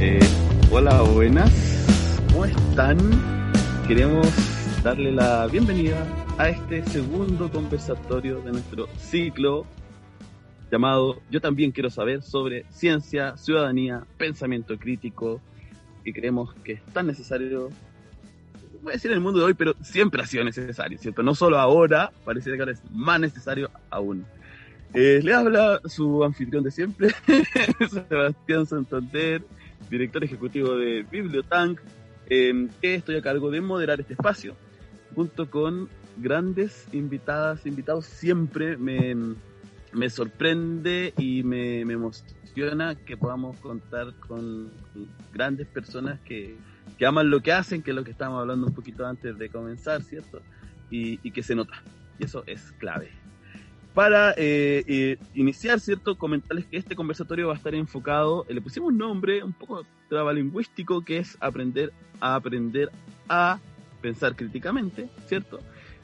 Eh, hola, buenas. ¿Cómo están? Queremos darle la bienvenida a este segundo conversatorio de nuestro ciclo llamado Yo también quiero saber sobre ciencia, ciudadanía, pensamiento crítico, que creemos que es tan necesario, voy a decir en el mundo de hoy, pero siempre ha sido necesario, ¿cierto? No solo ahora, parece que ahora es más necesario aún. Eh, le habla su anfitrión de siempre, Sebastián Santander, director ejecutivo de Bibliotank, eh, que estoy a cargo de moderar este espacio, junto con grandes invitadas, invitados. Siempre me, me sorprende y me, me, emociona que podamos contar con grandes personas que, que, aman lo que hacen, que es lo que estábamos hablando un poquito antes de comenzar, ¿cierto? Y, y que se nota. Y eso es clave. Para eh, eh, iniciar, ¿cierto? Comentarles que este conversatorio va a estar enfocado, eh, le pusimos un nombre un poco trabalingüístico, que es aprender a aprender a pensar críticamente, ¿cierto?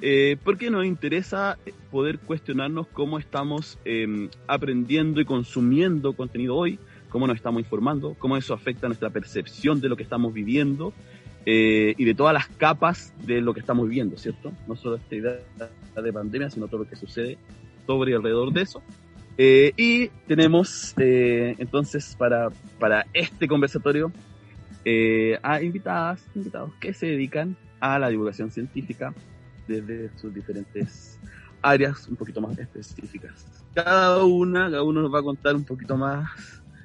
Eh, porque nos interesa poder cuestionarnos cómo estamos eh, aprendiendo y consumiendo contenido hoy, cómo nos estamos informando, cómo eso afecta nuestra percepción de lo que estamos viviendo eh, y de todas las capas de lo que estamos viviendo, ¿cierto? No solo esta idea de pandemia, sino todo lo que sucede sobre y alrededor de eso. Eh, y tenemos eh, entonces para, para este conversatorio eh, a invitadas, invitados que se dedican a la divulgación científica desde sus diferentes áreas un poquito más específicas. Cada una, cada uno nos va a contar un poquito más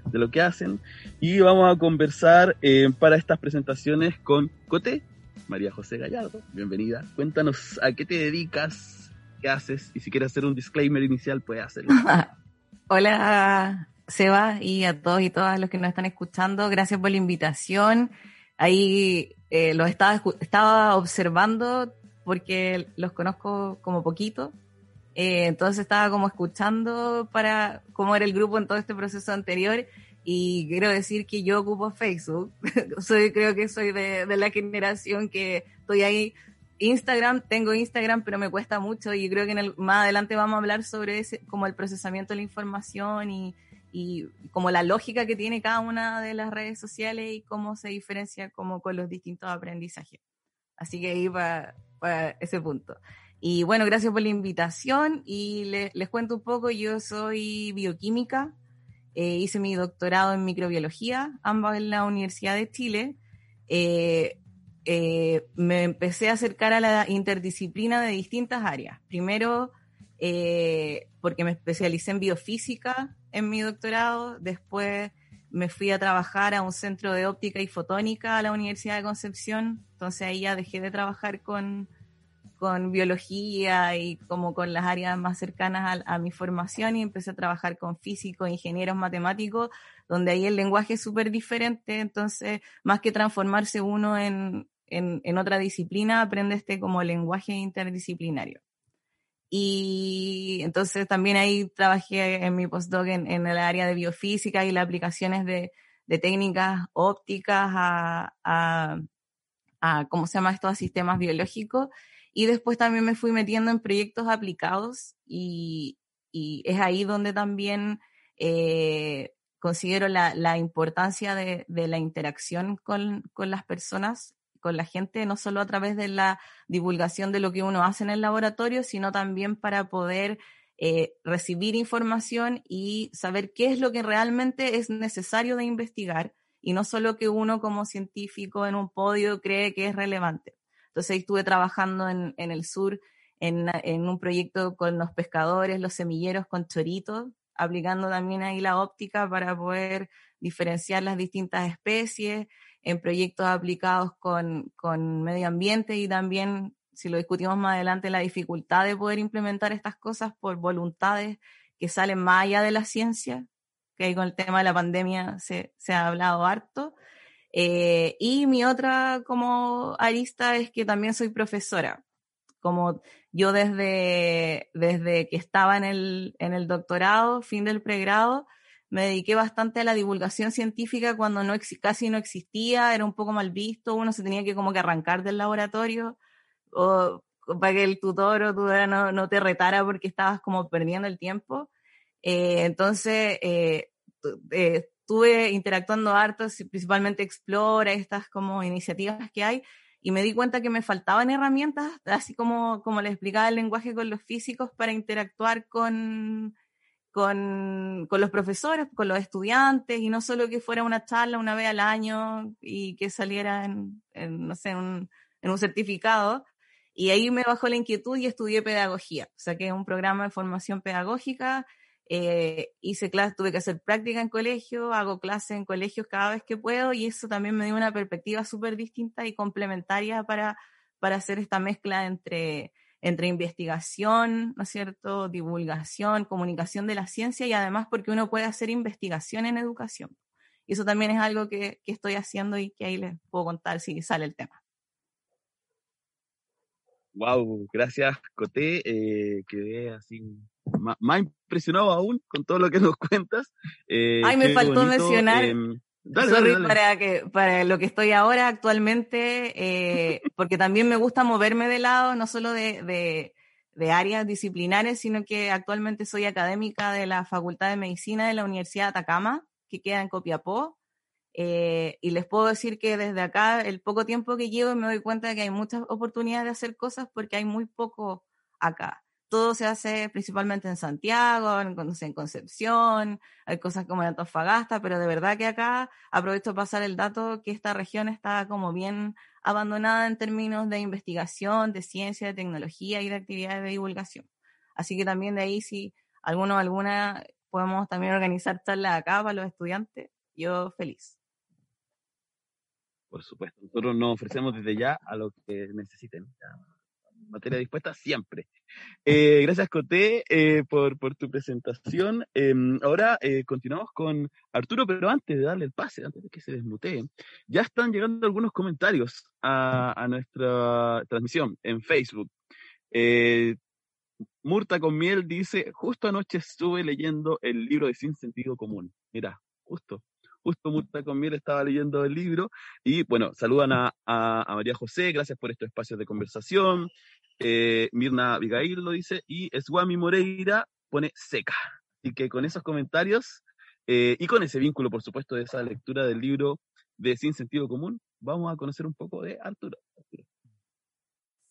de lo que hacen y vamos a conversar eh, para estas presentaciones con Cote, María José Gallardo, bienvenida. Cuéntanos a qué te dedicas, qué haces y si quieres hacer un disclaimer inicial puedes hacerlo. Hola Seba y a todos y todas los que nos están escuchando, gracias por la invitación. Ahí eh, estaba, estaba observando porque los conozco como poquito, eh, entonces estaba como escuchando para cómo era el grupo en todo este proceso anterior y quiero decir que yo ocupo Facebook, soy, creo que soy de, de la generación que estoy ahí. Instagram, tengo Instagram, pero me cuesta mucho y creo que en el, más adelante vamos a hablar sobre ese, como el procesamiento de la información y, y, como la lógica que tiene cada una de las redes sociales y cómo se diferencia como con los distintos aprendizajes. Así que ahí para, para ese punto. Y bueno, gracias por la invitación y le, les cuento un poco, yo soy bioquímica, eh, hice mi doctorado en microbiología, ambas en la Universidad de Chile. Eh, eh, me empecé a acercar a la interdisciplina de distintas áreas. Primero, eh, porque me especialicé en biofísica en mi doctorado, después me fui a trabajar a un centro de óptica y fotónica a la Universidad de Concepción, entonces ahí ya dejé de trabajar con, con biología y como con las áreas más cercanas a, mi formación y empecé a trabajar con físicos, ingenieros, matemáticos, donde ahí el lenguaje es súper diferente, entonces más que transformarse uno en, en, en, otra disciplina, aprende este como lenguaje interdisciplinario. Y entonces también ahí trabajé en mi postdoc en, en el área de biofísica y las aplicaciones de, de técnicas ópticas a, a, a, ¿cómo se llama esto?, a sistemas biológicos. Y después también me fui metiendo en proyectos aplicados y, y es ahí donde también eh, considero la, la importancia de, de, la interacción con, con las personas con la gente, no solo a través de la divulgación de lo que uno hace en el laboratorio, sino también para poder eh, recibir información y saber qué es lo que realmente es necesario de investigar y no solo que uno como científico en un podio cree que es relevante. Entonces estuve trabajando en, el sur en, en, un proyecto con los pescadores, los semilleros con choritos, aplicando también ahí la óptica para poder diferenciar las distintas especies en proyectos aplicados con, con medio ambiente y también, si lo discutimos más adelante, la dificultad de poder implementar estas cosas por voluntades que salen más allá de la ciencia, que con el tema de la pandemia se, se ha hablado harto. Eh, y mi otra como arista es que también soy profesora. Como yo desde, desde que estaba en el, en el doctorado, fin del pregrado, me dediqué bastante a la divulgación científica cuando casi no existía, era un poco mal visto, uno se tenía que como que arrancar del laboratorio o para que el tutor o tutora no, no te retara porque estabas como perdiendo el tiempo. Eh, entonces, eh, eh, estuve interactuando harto, principalmente Explora, estas como iniciativas que hay, y me di cuenta que me faltaban herramientas, así como, como les explicaba el lenguaje con los físicos, para interactuar con, con, con, los profesores, con los estudiantes, y no solo que fuera una charla una vez al año y que saliera en, no sé, un, en un certificado. Y ahí me bajó la inquietud y estudié pedagogía. Es un programa de formación pedagógica. Eh, hice clases, tuve que hacer práctica en colegio, hago clases en colegios cada vez que puedo y eso también me dio una perspectiva súper distinta y complementaria para, para hacer esta mezcla entre entre investigación, ¿no es cierto?, divulgación, comunicación de la ciencia y además porque uno puede hacer investigación en educación. Y eso también es algo que, que estoy haciendo y que ahí les puedo contar si sale el tema. Wow, gracias Coté, eh, quedé así más, impresionado aún con todo lo que nos cuentas. Eh, Ay, me faltó mencionar, em, para, que, para lo que estoy ahora actualmente, eh, porque también me gusta moverme de lado, no solo de, de, de, áreas disciplinares, sino que actualmente soy académica de la Facultad de Medicina de la Universidad de Atacama, que queda en Copiapó. Eh, y les puedo decir que desde acá, el poco tiempo que llevo, me doy cuenta de que hay muchas oportunidades de hacer cosas porque hay muy poco acá todo se hace principalmente en Santiago, en, en Concepción, hay cosas como en Antofagasta, pero de verdad que acá aprovecho para pasar el dato que esta región está como bien abandonada en términos de investigación, de ciencia, de tecnología y de actividades de divulgación. Así que también de ahí, si alguno o alguna podemos también organizar charlas acá para los estudiantes, yo feliz. Por supuesto, nosotros nos ofrecemos desde ya a lo que necesiten materia dispuesta siempre. Eh, gracias, Coté, eh, por, por, tu presentación. Em, ahora eh, continuamos con Arturo, pero antes de darle el pase, antes de que se desmutee, ya están llegando algunos comentarios a, a nuestra transmisión en Facebook. Murta con miel dice, justo anoche estuve leyendo el libro de Sin Sentido Común. Mira, justo justo Murta con estaba leyendo el libro. Y bueno, saludan a, a, María José, gracias por estos espacios de conversación. Eh, Mirna Abigail lo dice, y Swami Moreira pone seca. Y que con esos comentarios eh, y con ese vínculo, por supuesto, de esa lectura del libro de Sin Sentido Común, vamos a conocer un poco de Arturo.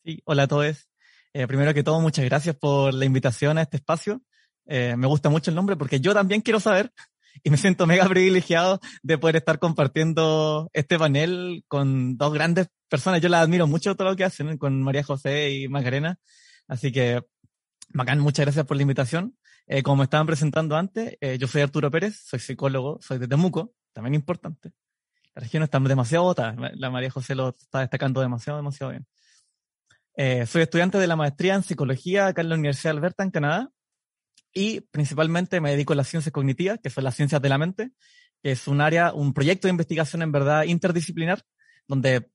Sí, hola a todos. Eh, primero que todo, muchas gracias por la invitación a este espacio. me gusta mucho el nombre porque yo también quiero saber y me siento mega privilegiado de poder estar compartiendo este panel con dos grandes personas. Yo las admiro mucho todo lo que hacen con María José y Macarena. Así que, bacán, muchas gracias por la invitación. Eh, como me estaban presentando antes, eh, yo soy Arturo Pérez, soy psicólogo, soy de Temuco, también importante. La región está demasiado botada, la María José lo está destacando demasiado, demasiado bien. Eh, soy estudiante de la maestría en psicología acá en la Universidad de Alberta, en Canadá, y principalmente me dedico a las ciencias cognitivas, que son las ciencias de la mente, que es un área, un proyecto de investigación en verdad interdisciplinar, donde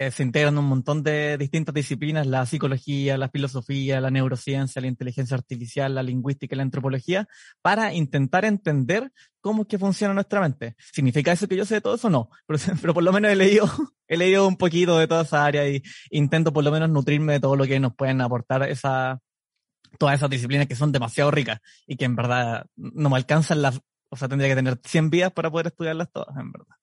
eh, se integran un montón de distintas disciplinas, la psicología, la filosofía, la neurociencia, la inteligencia artificial, la lingüística y la antropología, para intentar entender cómo es que funciona nuestra mente. ¿Significa eso que yo sé de todo eso? No, pero, pero por lo menos he leído, he leído un poquito de toda esa área y intento por lo menos nutrirme de todo lo que nos pueden aportar esa, todas esas disciplinas que son demasiado ricas y que en verdad no me alcanzan las, o sea, tendría que tener 100 vías para poder estudiarlas todas, en verdad.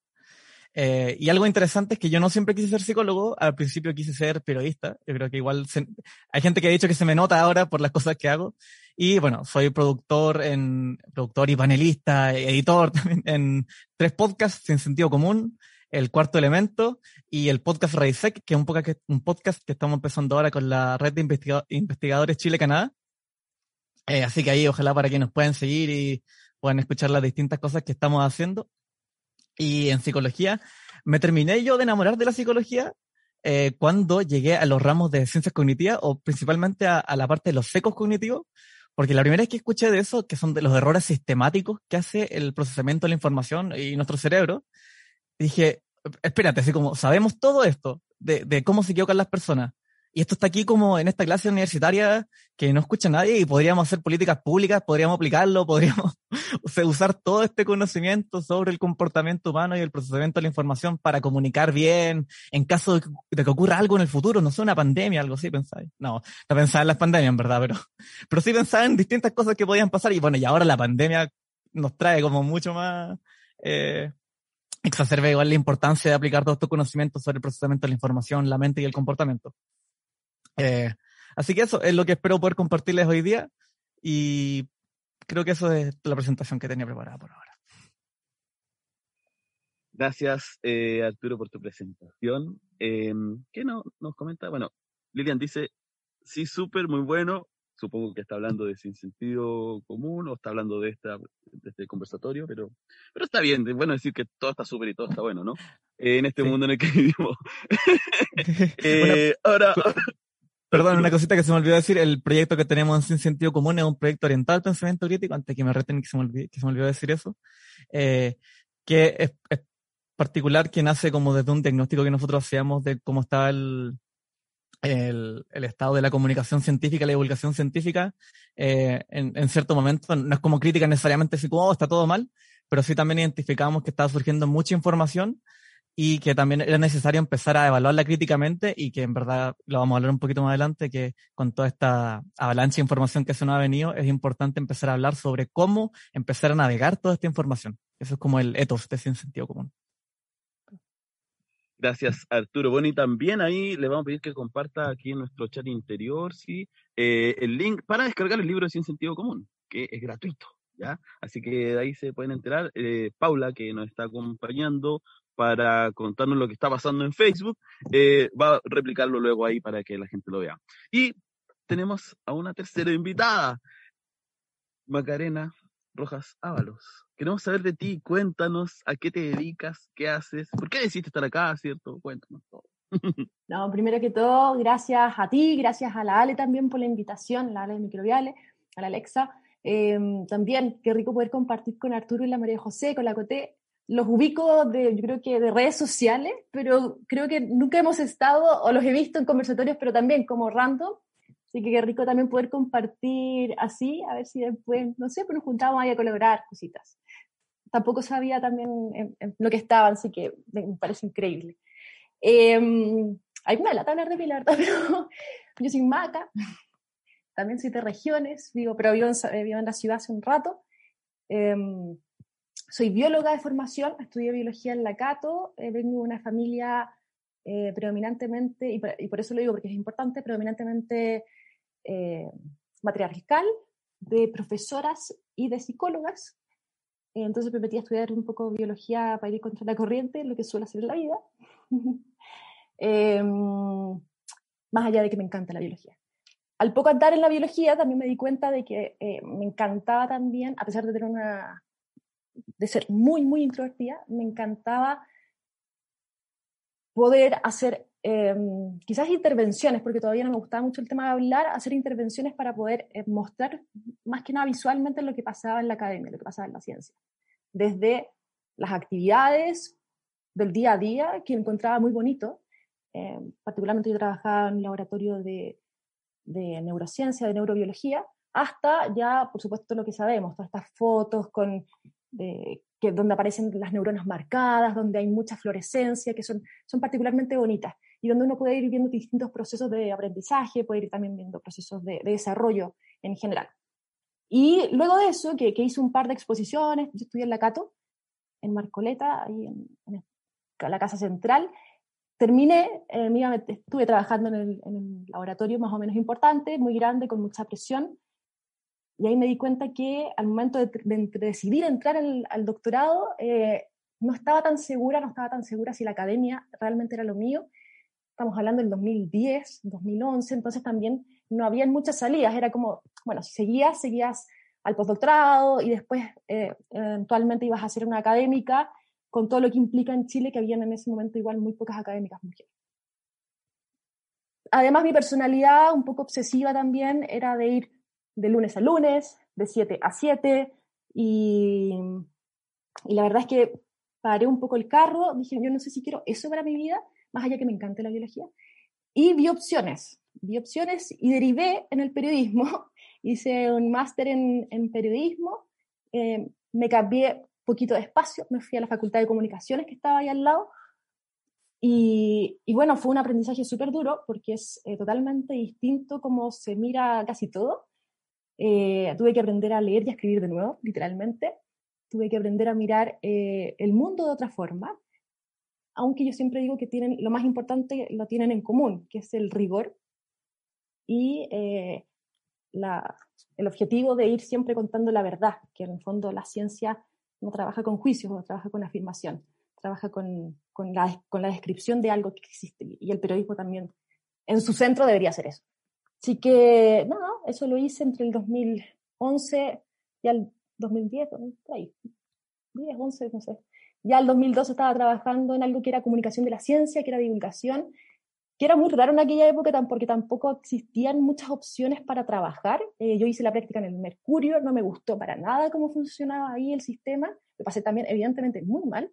Eh, y algo interesante es que yo no siempre quise ser psicólogo, al principio quise ser periodista, yo creo que igual hay gente que ha dicho que se me nota ahora por las cosas que hago, y bueno, soy productor en, productor y panelista, editor en tres podcasts sin sentido común, el cuarto elemento y el podcast Raisec, que es un podcast, que estamos empezando ahora con la red de investigadores Chile-Canadá. Eh, así que ahí ojalá para que nos puedan seguir y puedan escuchar las distintas cosas que estamos haciendo. Y en psicología, me terminé yo de enamorar de la psicología eh, cuando llegué a los ramos de ciencias cognitivas o principalmente a, a, la parte de los secos cognitivos, porque la primera vez que escuché de eso, que son de los errores sistemáticos que hace el procesamiento de la información y nuestro cerebro, dije, espérate, así como sabemos todo esto de, de cómo se equivocan las personas Y esto está aquí como en esta clase universitaria que no escucha nadie y podríamos hacer políticas públicas, podríamos aplicarlo, podríamos usar todo este conocimiento sobre el comportamiento humano y el procesamiento de la información para comunicar bien en caso de que, ocurra algo en el futuro, no sé, una pandemia, algo así, pensáis. No, no pensaba en las pandemias, en verdad, pero, pero sí pensaba en distintas cosas que podían pasar y bueno, y ahora la pandemia nos trae como mucho más, eh, exacerba igual la importancia de aplicar todos estos conocimientos sobre el procesamiento de la información, la mente y el comportamiento. Eh, así que eso es lo que espero poder compartirles hoy día y creo que eso es la presentación que tenía preparada por ahora. Gracias, eh, Arturo, por tu presentación. Eh, ¿Qué no, nos comenta? Bueno, Lilian dice, sí, súper, muy bueno. Supongo que está hablando de sin sentido común o está hablando de, esta, de este conversatorio, pero, pero está bien. Bueno decir que todo está súper y todo está bueno, ¿no? en este mundo en el que vivimos. ahora, Perdón, una cosita que se me olvidó decir, el proyecto que tenemos en Sin Sentido Común es un proyecto orientado al pensamiento crítico, antes que me reten que se me olvidó, que se me olvidó decir eso, eh, que es, particular que nace como desde un diagnóstico que nosotros hacíamos de cómo estaba el, el, estado de la comunicación científica, la divulgación científica, eh, en, cierto momento, no es como crítica necesariamente como, oh, está todo mal, pero sí también identificamos que estaba surgiendo mucha información y que también era necesario empezar a evaluarla críticamente y que en verdad lo vamos a hablar un poquito más adelante, que con toda esta avalancha de información que se nos ha venido, es importante empezar a hablar sobre cómo empezar a navegar toda esta información. Eso es como el ethos de Sin Sentido Común. Gracias, Arturo. Bueno, y también ahí le vamos a pedir que comparta aquí en nuestro chat interior, sí, eh, el link para descargar el libro de Sin Sentido Común, que es gratuito. ¿Ya? Así que de ahí se pueden enterar. Eh, Paula, que nos está acompañando, para contarnos lo que está pasando en Facebook, eh, va a replicarlo luego ahí para que la gente lo vea. Y tenemos a una tercera invitada, Macarena Rojas Ábalos. Queremos saber de ti, cuéntanos a qué te dedicas, qué haces, por qué decidiste estar acá, ¿cierto? Cuéntanos todo. No, primero que todo, gracias a ti, gracias a la Ale también por la invitación, la Ale de Microbiales, a la Alexa. Em, también, qué rico poder compartir con Arturo y la María José, con la Coté, los ubico de, yo creo que de redes sociales, pero creo que nunca hemos estado, o los he visto en conversatorios, pero también como random. Así que qué rico también poder compartir así, a ver si después, no sé, pues nos juntamos ahí a colaborar, cositas. Tampoco sabía también lo que estaban, así que me, parece increíble. Eh, hay una lata de Pilar, pero yo soy maca, también soy de regiones, vivo, pero vivo en, la ciudad hace un rato. Soy bióloga de formación, estudié biología en la Cato, eh, vengo de una familia eh, predominantemente, y por, eso lo digo porque es importante, predominantemente eh, matriarcal, de profesoras y de psicólogas. entonces me metí a estudiar un poco biología para ir contra la corriente, lo que suele hacer en la vida. Em, más allá de que me encanta la biología. Al poco andar en la biología también me di cuenta de que me encantaba también, a pesar de tener una de ser muy, muy introvertida, me encantaba poder hacer em, quizás intervenciones, porque todavía no me gustaba mucho el tema de hablar, hacer intervenciones para poder eh, mostrar más que nada visualmente lo que pasaba en la academia, lo que pasaba en la ciencia. Desde las actividades del día a día, que encontraba muy bonito, em, particularmente yo trabajaba en un laboratorio de, de neurociencia, de neurobiología, hasta ya, por supuesto, lo que sabemos, todas estas fotos con que, donde aparecen las neuronas marcadas, donde hay mucha fluorescencia, que son, son particularmente bonitas, y donde uno puede ir viendo distintos procesos de aprendizaje, puede ir también viendo procesos de, desarrollo en general. Y luego de eso, que, que, hice un par de exposiciones, yo estudié en la Cato, en Marcoleta, ahí en, la Casa Central, terminé, eh, estuve trabajando en el, en el, laboratorio más o menos importante, muy grande, con mucha presión, y ahí me di cuenta que al momento de, decidir entrar al, doctorado, eh, no estaba tan segura, no estaba tan segura si la academia realmente era lo mío. Estamos hablando del 2010, 2011, entonces también no había muchas salidas. Era como, bueno, seguías, seguías al postdoctorado y después eh, eventualmente ibas a hacer una académica con todo lo que implica en Chile, que habían en ese momento igual muy pocas académicas mujeres. Además, mi personalidad, un poco obsesiva también, era de ir de lunes a lunes, de 7 a 7, y, y la verdad es que paré un poco el carro, dije, yo no sé si quiero eso para mi vida, más allá que me encante la biología, y vi opciones. vi opciones y derivé en el periodismo. Hice un máster en, periodismo, eh, me cambié poquito de espacio, me fui a la Facultad de Comunicaciones que estaba ahí al lado. Y, y bueno, fue un aprendizaje súper duro porque es eh, totalmente distinto como se mira casi todo. Eh, tuve que aprender a leer y a escribir de nuevo, literalmente. Tuve que aprender a mirar eh, el mundo de otra forma, aunque yo siempre digo que tienen, lo más importante lo tienen en común, que es el rigor y la, el objetivo de ir siempre contando la verdad, que en el fondo la ciencia no trabaja con juicios, no trabaja con afirmación, trabaja con, con, la, con la descripción de algo que existe. Y el periodismo también, en su centro, debería ser eso. Así que, no, eso lo hice entre el 2011 y el 2010, ahí, 10, 11, no sé. Ya el 2012 estaba trabajando en algo que era comunicación de la ciencia, que era divulgación, que era muy raro en aquella época porque tampoco existían muchas opciones para trabajar. Eh, yo hice la práctica en el Mercurio, no me gustó para nada cómo funcionaba ahí el sistema, lo pasé también evidentemente muy mal.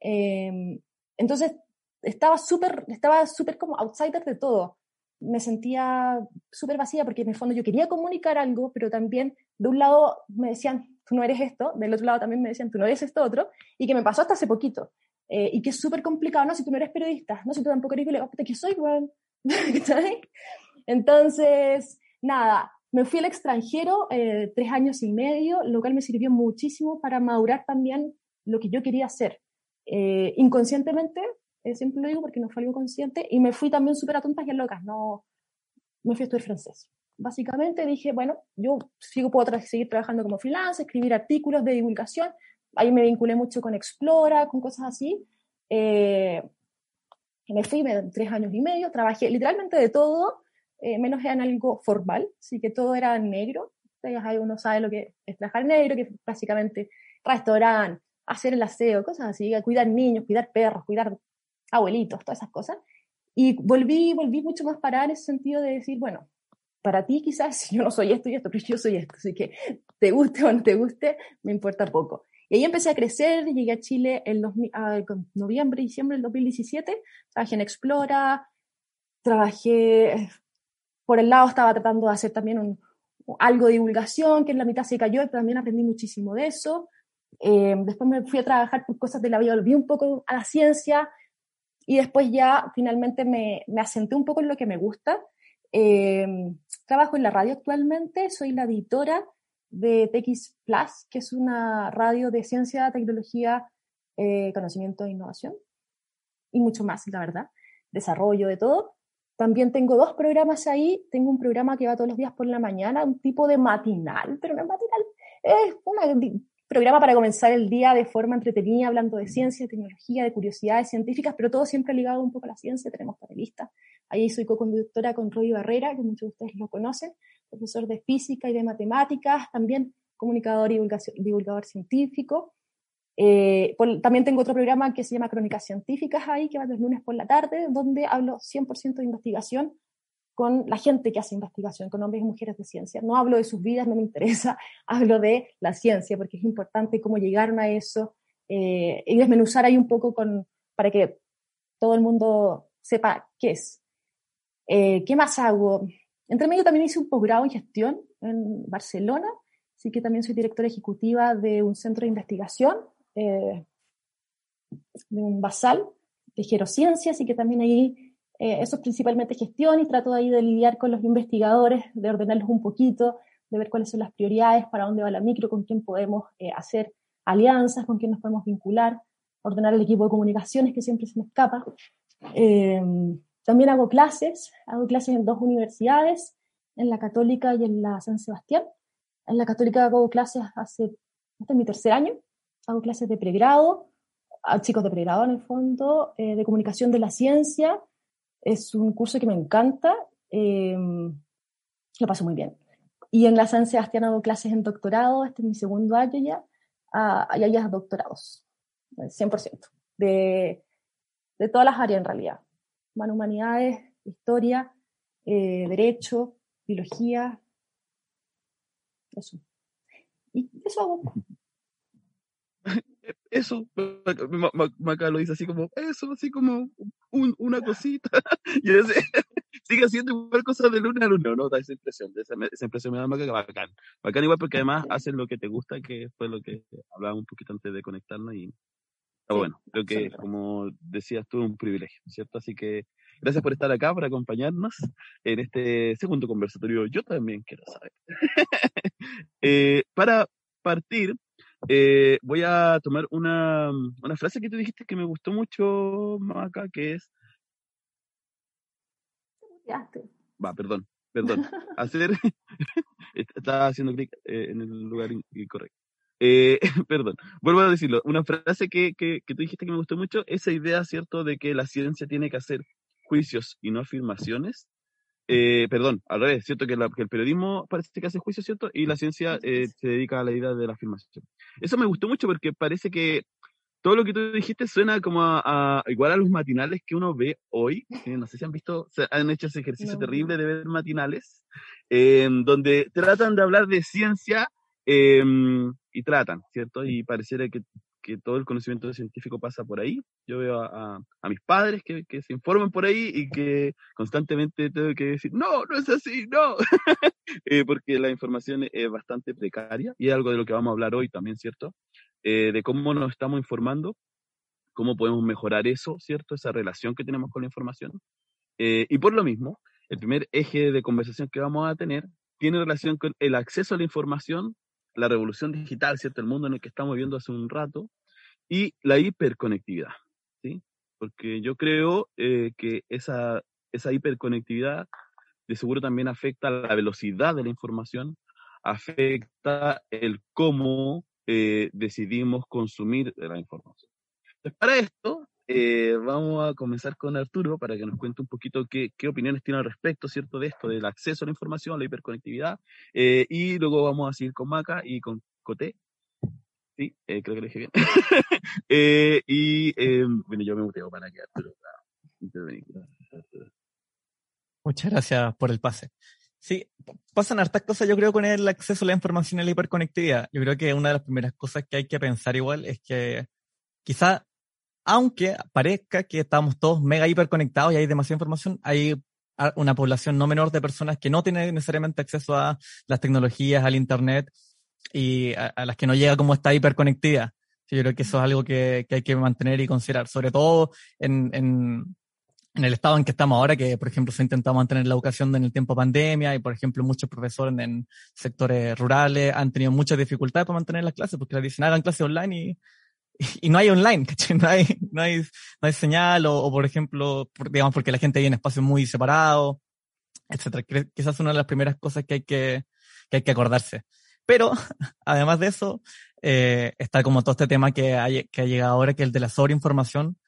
Eh, entonces estaba súper estaba súper como outsider de todo. Me sentía súper vacía porque en el fondo yo quería comunicar algo, pero también de un lado me decían, tú no eres esto, del otro lado también me decían, tú no eres esto otro, y que me pasó hasta hace poquito. Eh, y que es súper complicado, no, si tú no eres periodista, no, si tú tampoco eres colega, que soy, weón. Entonces, nada, me fui al extranjero eh, tres años y medio, lo cual me sirvió muchísimo para madurar también lo que yo quería hacer. Eh, inconscientemente, siempre lo digo porque no fue algo consciente, y me fui también súper a tontas y a locas, no, me fui a estudiar francés. Básicamente dije, bueno, yo sigo, puedo seguir trabajando como freelance, escribir artículos de divulgación, ahí me vinculé mucho con Explora, con cosas así. Eh, me fui tres años y medio, trabajé literalmente de todo, eh, menos en algo formal, así que todo era negro. Entonces ahí uno sabe lo que es trabajar negro, que básicamente restaurante, hacer el aseo, cosas así, cuidar niños, cuidar perros, cuidar abuelitos, todas esas cosas. Y volví, volví mucho más para en ese sentido de decir, bueno, para ti quizás yo no soy esto y esto, pero yo soy esto, así que te guste o no te guste, me importa poco. Y ahí empecé a crecer, llegué a Chile en noviembre, diciembre del 2017, trabajé en Explora, trabajé, por el lado estaba tratando de hacer también un, algo de divulgación, que en la mitad se cayó, y también aprendí muchísimo de eso. Eh, después me fui a trabajar por cosas de la vida, volví un poco a la ciencia y después ya finalmente me, me asenté un poco en lo que me gusta. Eh, trabajo en la radio actualmente, soy la editora de TX Plus, que es una radio de ciencia, tecnología, eh, conocimiento e innovación, y mucho más, la verdad, desarrollo de todo. También tengo dos programas ahí. Tengo un programa que va todos los días por la mañana, un tipo de matinal, pero no es matinal, es un programa para comenzar el día de forma entretenida, hablando de ciencia, tecnología, de curiosidades científicas, pero todo siempre ligado un poco a la ciencia. Tenemos panelistas. Ahí soy co-conductora con Roy Barrera, que muchos de ustedes lo conocen profesor de física y de matemáticas, también comunicador y divulgador científico. Eh, también tengo otro programa que se llama Crónicas Científicas ahí, que va los lunes por la tarde, donde hablo 100% de investigación con la gente que hace investigación, con hombres y mujeres de ciencia. No hablo de sus vidas, no me interesa, hablo de la ciencia, porque es importante cómo llegaron a eso eh, y desmenuzar ahí un poco con, para que todo el mundo sepa qué es. Eh, ¿Qué más hago? Entre medio también hice un posgrado en gestión en Barcelona, así que también soy directora ejecutiva de un centro de investigación, eh, de un basal de gerociencia, así que también ahí eh, eso es principalmente gestión y trato ahí de lidiar con los investigadores, de ordenarlos un poquito, de ver cuáles son las prioridades, para dónde va la micro, con quién podemos eh, hacer alianzas, con quién nos podemos vincular, ordenar el equipo de comunicaciones que siempre se me escapa. También hago clases, hago clases en dos universidades, en la Católica y en la San Sebastián. En la Católica hago clases hace, este es mi tercer año, hago clases de pregrado, a chicos de pregrado en el fondo, eh, de comunicación de la ciencia. Es un curso que me encanta, eh, lo paso muy bien. Y en la San Sebastián hago clases en doctorado, este es mi segundo año ya, hay allá doctorados, 100%, de, de todas las áreas en realidad humanidades, historia, eh, derecho, biología, eso. Y eso hago. Eso, Maca lo dice así como, eso, así como una cosita. Y ese, sigue haciendo igual cosas de lunes a lunes, ¿no? Da esa impresión, esa, esa impresión me da que bacán. Bacán igual porque además hacen lo que te gusta, que fue lo que hablábamos un poquito antes de conectarnos y está bueno. Creo que, como decías tú, un privilegio, ¿cierto? Así que gracias por estar acá, por acompañarnos en este segundo conversatorio. Yo también quiero saber. eh, para partir, eh, voy a tomar una, una, frase que tú dijiste que me gustó mucho, Maca, que es... Va, perdón, perdón. Hacer... Estaba haciendo clic eh, en el lugar incorrecto. Eh, perdón, vuelvo a decirlo. Una frase que, que, que tú dijiste que me gustó mucho, esa idea, ¿cierto?, de que la ciencia tiene que hacer juicios y no afirmaciones, eh, perdón, al revés, cierto que, la, que, el periodismo parece que hace juicio, ¿cierto? Y la ciencia eh, se dedica a la idea de la afirmación. Eso me gustó mucho porque parece que todo lo que tú dijiste suena como a, a igual a los matinales que uno ve hoy. Eh, no sé si han visto, han hecho ese ejercicio no. terrible de ver matinales, eh, donde tratan de hablar de ciencia em, y tratan, ¿cierto? Y pareciera que que todo el conocimiento científico pasa por ahí. Yo veo a, a, a mis padres que, que, se informan por ahí y que constantemente tengo que decir, no, no es así, no, eh, porque la información es bastante precaria y es algo de lo que vamos a hablar hoy también, ¿cierto? Eh, de cómo nos estamos informando, cómo podemos mejorar eso, ¿cierto? Esa relación que tenemos con la información. Eh, y por lo mismo, el primer eje de conversación que vamos a tener tiene relación con el acceso a la información la revolución digital, ¿cierto? El mundo en el que estamos viviendo hace un rato, y la hiperconectividad, ¿sí? Porque yo creo eh, que esa, esa hiperconectividad de seguro también afecta la velocidad de la información, afecta el cómo eh, decidimos consumir la información. Entonces, para esto, eh, vamos a comenzar con Arturo para que nos cuente un poquito qué, qué, opiniones tiene al respecto, ¿cierto? De esto, del acceso a la información, la hiperconectividad. Eh, y luego vamos a seguir con Maca y con Coté. Sí, eh, creo que lo dije bien. Eh, y bueno, yo me muteo para que Arturo intervenir. Muchas gracias por el pase. Sí, pasan hartas cosas, yo creo, con el acceso a la información y la hiperconectividad. Yo creo que una de las primeras cosas que hay que pensar igual es que quizá aunque parezca que estamos todos mega hiperconectados y hay demasiada información, hay una población no menor de personas que no tienen necesariamente acceso a las tecnologías, al Internet y a, a las que no llega como esta hiperconectividad. Yo creo que eso es algo que, que hay que mantener y considerar, sobre todo en, en, en, el estado en que estamos ahora, que por ejemplo se ha intentado mantener la educación en el tiempo pandemia y por ejemplo muchos profesores en, sectores rurales han tenido muchas dificultades para mantener las clases porque les dicen hagan clases online y y no hay online, no hay, no hay, no hay señal, o, o por ejemplo, por, digamos, porque la gente vive en espacios muy separados, etcétera. Quizás es una de las primeras cosas que hay que, que hay que acordarse. Pero, además de eso, eh, está como todo este tema que, hay, que ha llegado ahora, que es el de la sobreinformación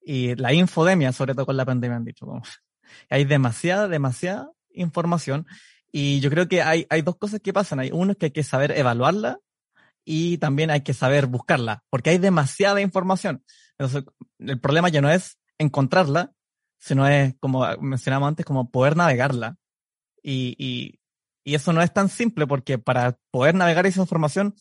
y la infodemia, sobre todo con la pandemia, han dicho. Como, hay demasiada, demasiada información. Y yo creo que hay, hay dos cosas que pasan. Hay uno es que hay que saber evaluarla y también hay que saber buscarla, porque hay demasiada información. Entonces, el problema ya no es encontrarla, sino es, como mencionamos antes, como poder navegarla. Y, y, y eso no es tan simple, porque para poder navegar esa información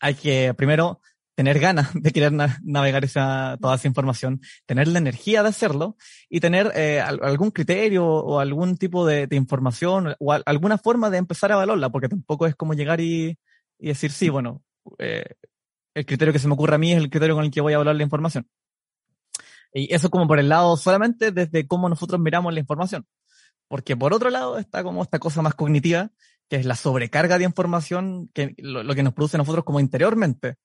hay que primero tener ganas de querer na navegar esa, toda esa información, tener la energía de hacerlo y tener eh, algún criterio o algún tipo de, de información o alguna forma de empezar a evaluarla, porque tampoco es como llegar y, y decir, sí, bueno, eh, el criterio que se me ocurre a mí es el criterio con el que voy a hablar la información. Y eso como por el lado solamente desde cómo nosotros miramos la información. Porque por otro lado está como esta cosa más cognitiva, que es la sobrecarga de información, que lo, lo que nos produce a nosotros como interiormente,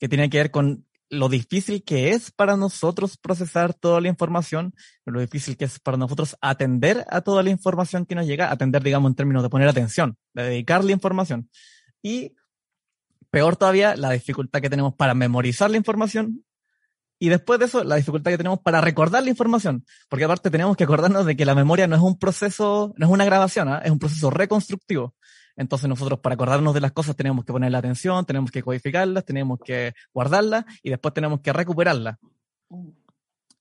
que tiene que ver con lo difícil que es para nosotros procesar toda la información, lo difícil que es para nosotros atender a toda la información que nos llega, atender, digamos, en términos de poner atención, de dedicarle información. Y peor todavía, la dificultad que tenemos para memorizar la información y después de eso, la dificultad que tenemos para recordar la información. Porque aparte tenemos que acordarnos de que la memoria no es un proceso, no es una grabación, ¿eh? es un proceso reconstructivo. Entonces nosotros para acordarnos de las cosas tenemos que ponerle atención, tenemos que codificarlas, tenemos que guardarlas y después tenemos que recuperarlas.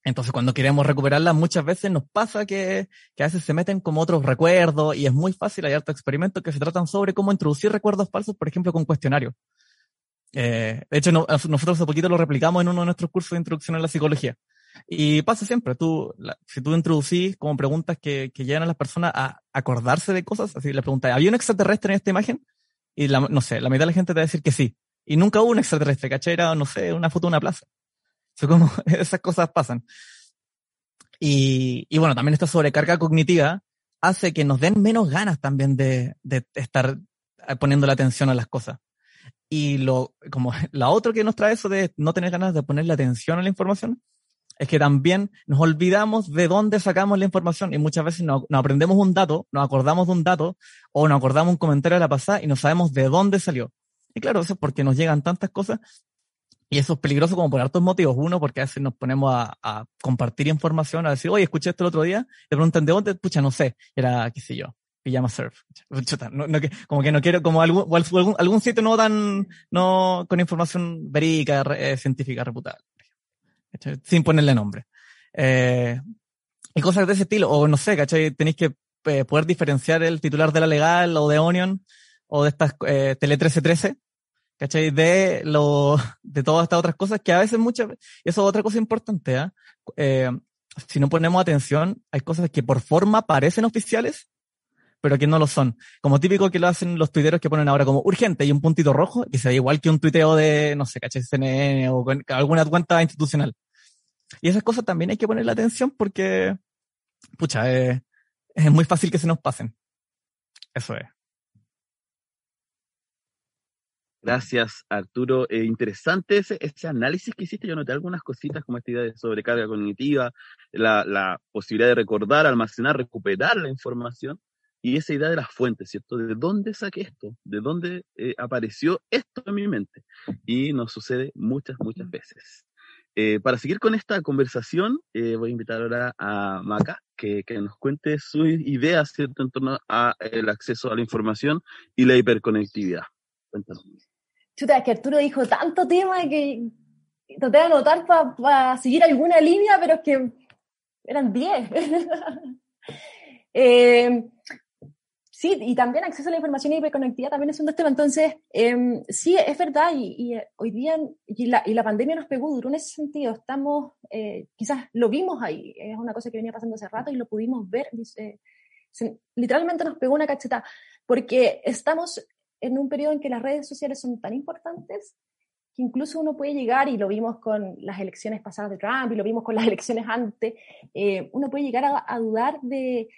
Entonces cuando queremos recuperarlas muchas veces nos pasa que, que, a veces se meten como otros recuerdos y es muy fácil, hay hartos experimentos que se tratan sobre cómo introducir recuerdos falsos, por ejemplo, con cuestionarios. Eh, de hecho, no, nosotros hace poquito lo replicamos en uno de nuestros cursos de introducción a la psicología. Y pasa siempre, tú, si tú introducís como preguntas que, que llevan a las personas a acordarse de cosas, así le preguntas, ¿había un extraterrestre en esta imagen? Y la, no sé, la mitad de la gente te va a decir que sí. Y nunca hubo un extraterrestre, ¿cachai? No sé, una foto de una plaza. Eso como, esas cosas pasan. Y, bueno, también esta sobrecarga cognitiva hace que nos den menos ganas también de, estar poniendo la atención a las cosas. Y lo, como la otra que nos trae eso de no tener ganas de ponerle atención a la información, es que también nos olvidamos de dónde sacamos la información y muchas veces nos, aprendemos un dato, nos acordamos de un dato o nos acordamos un comentario de la pasada y no sabemos de dónde salió. Y claro, eso es porque nos llegan tantas cosas y eso es peligroso como por hartos motivos. Uno, porque a veces nos ponemos a, compartir información, a decir, oye, escuché esto el otro día, te preguntan de dónde, pucha, no sé, era, qué sé yo, pijama surf. como que no quiero, como algún, algún, sitio no tan, no, con información verídica, eh, científica, reputada sin ponerle nombre. Eh, y cosas de ese estilo, o no sé, ¿cachai? Tenéis que eh, poder diferenciar el titular de la legal o de Onion o de estas eh, Tele 1313, ¿cachai? De, lo, de todas estas otras cosas que a veces muchas, eso es otra cosa importante, ¿ah? ¿eh? si no ponemos atención, hay cosas que por forma parecen oficiales, pero que no lo son. Como típico que lo hacen los tuiteros que ponen ahora como urgente y un puntito rojo, que se ve igual que un tuiteo de, no sé, ¿cachai? CNN o alguna cuenta institucional. Y esas cosas también hay que ponerle atención porque, pucha, es muy fácil que se nos pasen. Eso es. Gracias, Arturo. Eh, interesante ese, ese, análisis que hiciste. Yo noté algunas cositas como esta idea de sobrecarga cognitiva, la, la, posibilidad de recordar, almacenar, recuperar la información y esa idea de las fuentes, ¿cierto? ¿De dónde saqué esto? ¿De dónde eh, apareció esto en mi mente? Y nos sucede muchas, muchas veces. Eh, para seguir con esta conversación, eh, voy a invitar ahora a Maca que, que nos cuente sus ideas ¿cierto? en torno al acceso a la información y la hiperconectividad. Cuéntanos. Chuta, es que Arturo dijo tanto tema que traté de anotar para seguir alguna línea, pero es que eran 10. eh, Sí, y también acceso a la información y hiperconectividad también es un tema. Entonces, eh, sí, es verdad, y, eh, hoy día, y la, y la, pandemia nos pegó duro en ese sentido. Estamos, eh, quizás lo vimos ahí, es una cosa que venía pasando hace rato y lo pudimos ver. Literalmente nos pegó una cacheta, porque estamos en un periodo en que las redes sociales son tan importantes que incluso uno puede llegar, y lo vimos con las elecciones pasadas de Trump, y lo vimos con las elecciones antes, eh, uno puede llegar a, a dudar de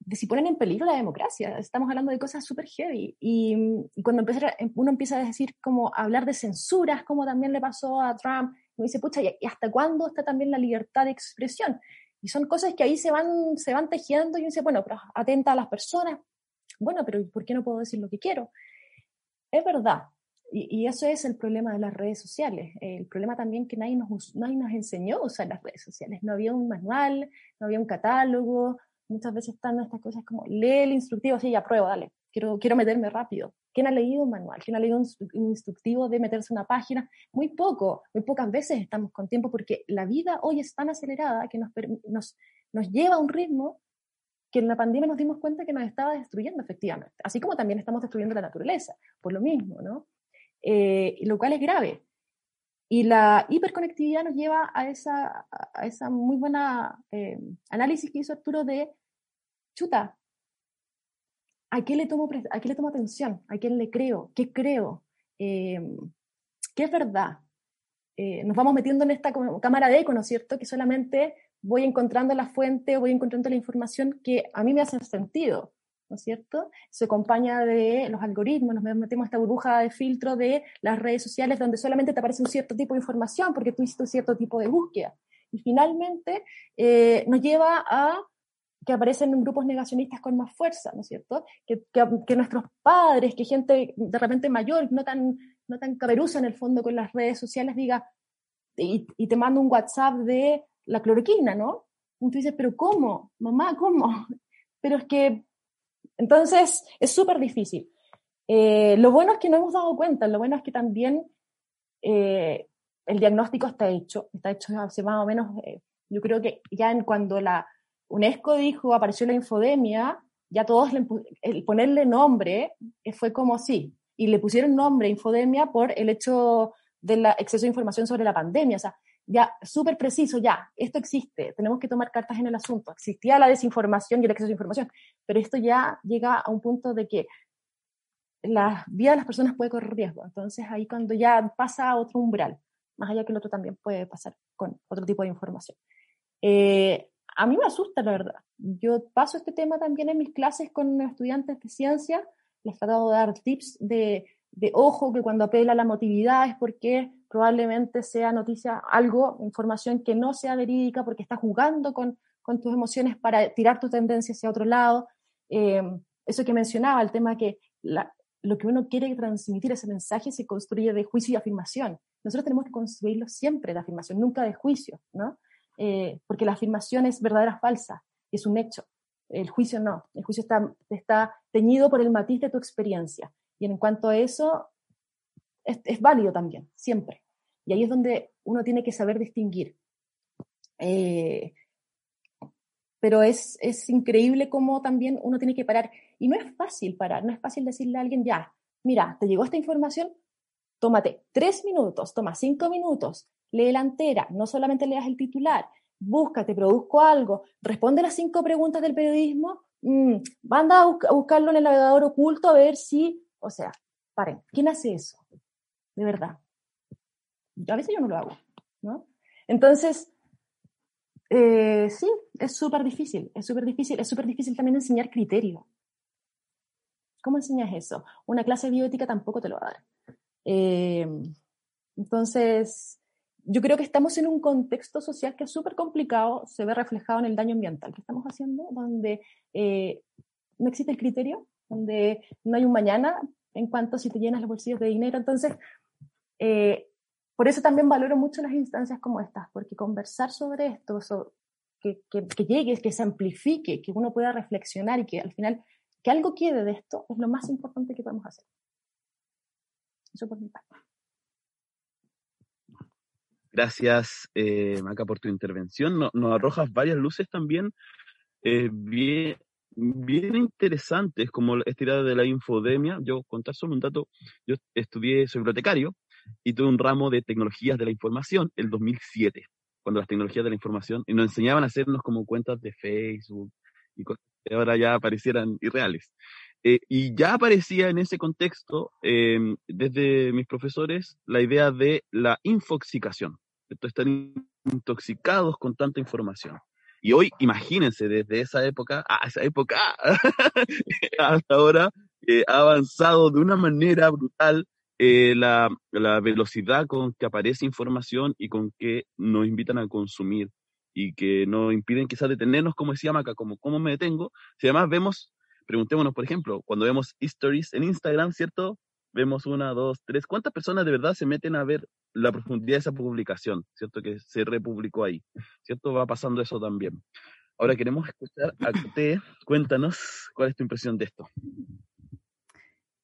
de si ponen en peligro la democracia. Estamos hablando de cosas súper heavy. Y, cuando empieza, uno empieza a decir, como hablar de censuras, como también le pasó a Trump, uno dice, pucha, ¿y hasta cuándo está también la libertad de expresión? Y son cosas que ahí se van, se van tejiendo y uno dice, bueno, pero atenta a las personas. Bueno, pero ¿por qué no puedo decir lo que quiero? Es verdad. Y, y eso es el problema de las redes sociales. El problema también que nadie nos, nadie nos enseñó a usar las redes sociales. No había un manual, no había un catálogo, muchas veces están estas cosas como, lee el instructivo, sí, ya pruebo, dale, quiero, quiero meterme rápido. ¿Quién ha leído un manual? ¿Quién ha leído un, instructivo de meterse una página? Muy poco, muy pocas veces estamos con tiempo porque la vida hoy es tan acelerada que nos, nos, nos lleva a un ritmo que en la pandemia nos dimos cuenta que nos estaba destruyendo efectivamente, así como también estamos destruyendo la naturaleza, por lo mismo, ¿no? Eh, lo cual es grave. Y la hiperconectividad nos lleva a esa, a esa muy buena eh, análisis que hizo Arturo de chuta, ¿a qué le tomo, a qué le tomo atención? ¿A quién le creo? ¿Qué creo? Em, ¿Qué es verdad? Eh, nos vamos metiendo en esta cámara de eco, ¿no es cierto? Que solamente voy encontrando la fuente, voy encontrando la información que a mí me hace sentido, ¿no es cierto? Se acompaña de los algoritmos, nos metemos en esta burbuja de filtro de las redes sociales donde solamente te aparece un cierto tipo de información porque tú hiciste un cierto tipo de búsqueda. Y finalmente eh, nos lleva a que aparecen en grupos negacionistas con más fuerza, ¿no es cierto? Que, que, nuestros padres, que gente de repente mayor, no tan, no tan caberuza en el fondo con las redes sociales, diga, y, te manda un WhatsApp de la cloroquina, ¿no? Y tú dices, pero ¿cómo? Mamá, ¿cómo? Pero es que, entonces, es súper difícil. Eh, lo bueno es que no hemos dado cuenta, lo bueno es que también eh, el diagnóstico está hecho, está hecho hace más o menos, eh, yo creo que ya en cuando la UNESCO dijo, apareció la infodemia, ya todos, el ponerle nombre fue como sí, y le pusieron nombre infodemia por el hecho del exceso de información sobre la pandemia. O sea, ya súper preciso, ya, esto existe, tenemos que tomar cartas en el asunto. Existía la desinformación y el exceso de información, pero esto ya llega a un punto de que la vida de las personas puede correr riesgo. Entonces ahí cuando ya pasa a otro umbral, más allá que el otro también puede pasar con otro tipo de información. Eh, a mí me asusta, la verdad. Yo paso este tema también en mis clases con estudiantes de ciencia, les tratado de dar tips de, de ojo, que cuando apela a la motividad es porque probablemente sea noticia, algo, información que no sea verídica porque está jugando con, tus emociones para tirar tu tendencia hacia otro lado. Eh, eso que mencionaba, el tema que lo que uno quiere transmitir, ese mensaje, se construye de juicio y afirmación. Nosotros tenemos que construirlo siempre de afirmación, nunca de juicio, ¿no? Eh, porque la afirmación es verdadera o falsa, es un hecho. El juicio no, el juicio está, está teñido por el matiz de tu experiencia. Y en cuanto a eso, es, válido también, siempre. Y ahí es donde uno tiene que saber distinguir. Eh, pero es, es increíble cómo también uno tiene que parar. Y no es fácil parar, no es fácil decirle a alguien, ya, mira, te llegó esta información, tómate tres minutos, toma cinco minutos, lee la entera, no solamente leas el titular, búscate, produzco algo, responde las cinco preguntas del periodismo, mmm, anda a, buscarlo en el navegador oculto a ver si, o sea, paren, ¿quién hace eso? de verdad. A veces yo no lo hago, ¿no? Entonces, eh, sí, es súper difícil, es súper difícil, es súper difícil también enseñar criterio. ¿Cómo enseñas eso? Una clase bioética tampoco te lo va a dar. Eh, entonces, yo creo que estamos en un contexto social que es súper complicado, se ve reflejado en el daño ambiental que estamos haciendo, donde eh, no existe el criterio, donde no hay un mañana en cuanto si te llenas los bolsillos de dinero. Entonces, eh, por eso también valoro mucho las instancias como estas, porque conversar sobre esto, que, que, que, llegue, que se amplifique, que uno pueda reflexionar y que al final, que algo quede de esto, es lo más importante que podemos hacer. Eso por mi parte. Gracias, eh, Maca, por tu intervención. Nos, arrojas varias luces también eh, bien, bien interesantes, como esta idea de la infodemia. Yo, contar solo un dato, yo estudié, soy bibliotecario, y tuve un ramo de tecnologías de la información el 2007, cuando las tecnologías de la información, y nos enseñaban a hacernos como cuentas de Facebook y cosas que ahora ya parecieran irreales. Eh, y ya aparecía en ese contexto, em, desde mis profesores, la idea de la infoxicación, de estar intoxicados con tanta información. Y hoy, imagínense, desde esa época, a esa época, hasta ahora, eh, ha avanzado de una manera brutal eh, la, la, velocidad con que aparece información y con que nos invitan a consumir y que nos impiden quizás detenernos, como decía Maca, como cómo me detengo. Si además vemos, preguntémonos, por ejemplo, cuando vemos stories en Instagram, ¿cierto? Vemos una, dos, tres. ¿Cuántas personas de verdad se meten a ver la profundidad de esa publicación, ¿cierto? Que se republicó ahí, ¿cierto? Va pasando eso también. Ahora queremos escuchar a T. Cuéntanos cuál es tu impresión de esto.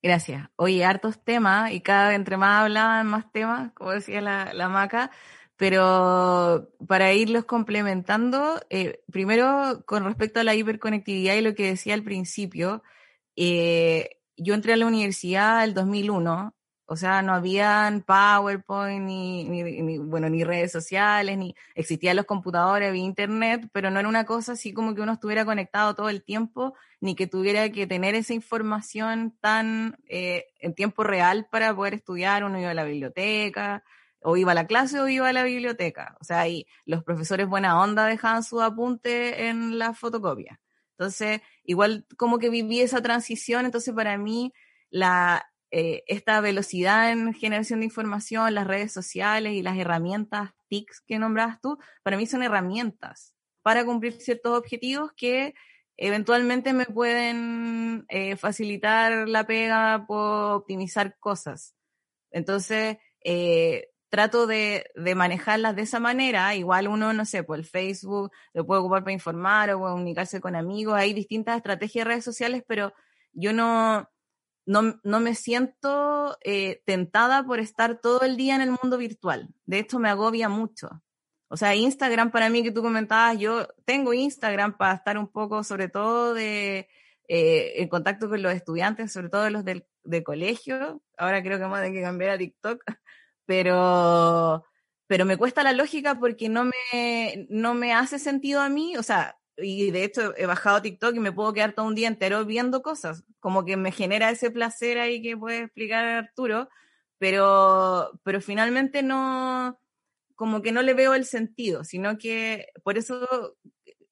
Gracias. Oye, hartos temas y cada vez entre más hablaban, más temas, como decía la, la maca, pero para irlos complementando, eh, primero con respecto a la hiperconectividad y lo que decía al principio, eh, yo entré a la universidad el 2001 o sea, no habían PowerPoint, ni, ni, bueno, ni redes sociales, ni existían los computadores, había internet, pero no era una cosa así como que uno estuviera conectado todo el tiempo, ni que tuviera que tener esa información tan eh, en tiempo real para poder estudiar. Uno iba a la biblioteca, o iba a la clase o iba a la biblioteca. O sea, y los profesores buena onda dejaban su apunte en la fotocopia. Entonces, igual como que viví esa transición, entonces para mí la, eh, esta velocidad en generación de información, las redes sociales y las herramientas TICs que nombrabas tú, para mí son herramientas para cumplir ciertos objetivos que eventualmente me pueden eh, facilitar la pega, por optimizar cosas. Entonces, eh, trato de, de, manejarlas de esa manera. Igual uno, no sé, por el Facebook lo puede ocupar para informar o comunicarse con amigos. Hay distintas estrategias de redes sociales, pero yo no, no, no me siento eh, tentada por estar todo el día en el mundo virtual. De hecho, me agobia mucho. O sea, Instagram para mí que tú comentabas, yo tengo Instagram para estar un poco, sobre todo, de, eh, en contacto con los estudiantes, sobre todo los del, de colegio. Ahora creo que vamos a tener que cambiar a TikTok. Pero pero me cuesta la lógica porque no me, no me hace sentido a mí, o sea, y de hecho he bajado TikTok y me puedo quedar todo un día entero viendo cosas, como que me genera ese placer ahí que puede explicar Arturo, pero, pero finalmente no, como que no le veo el sentido, sino que por eso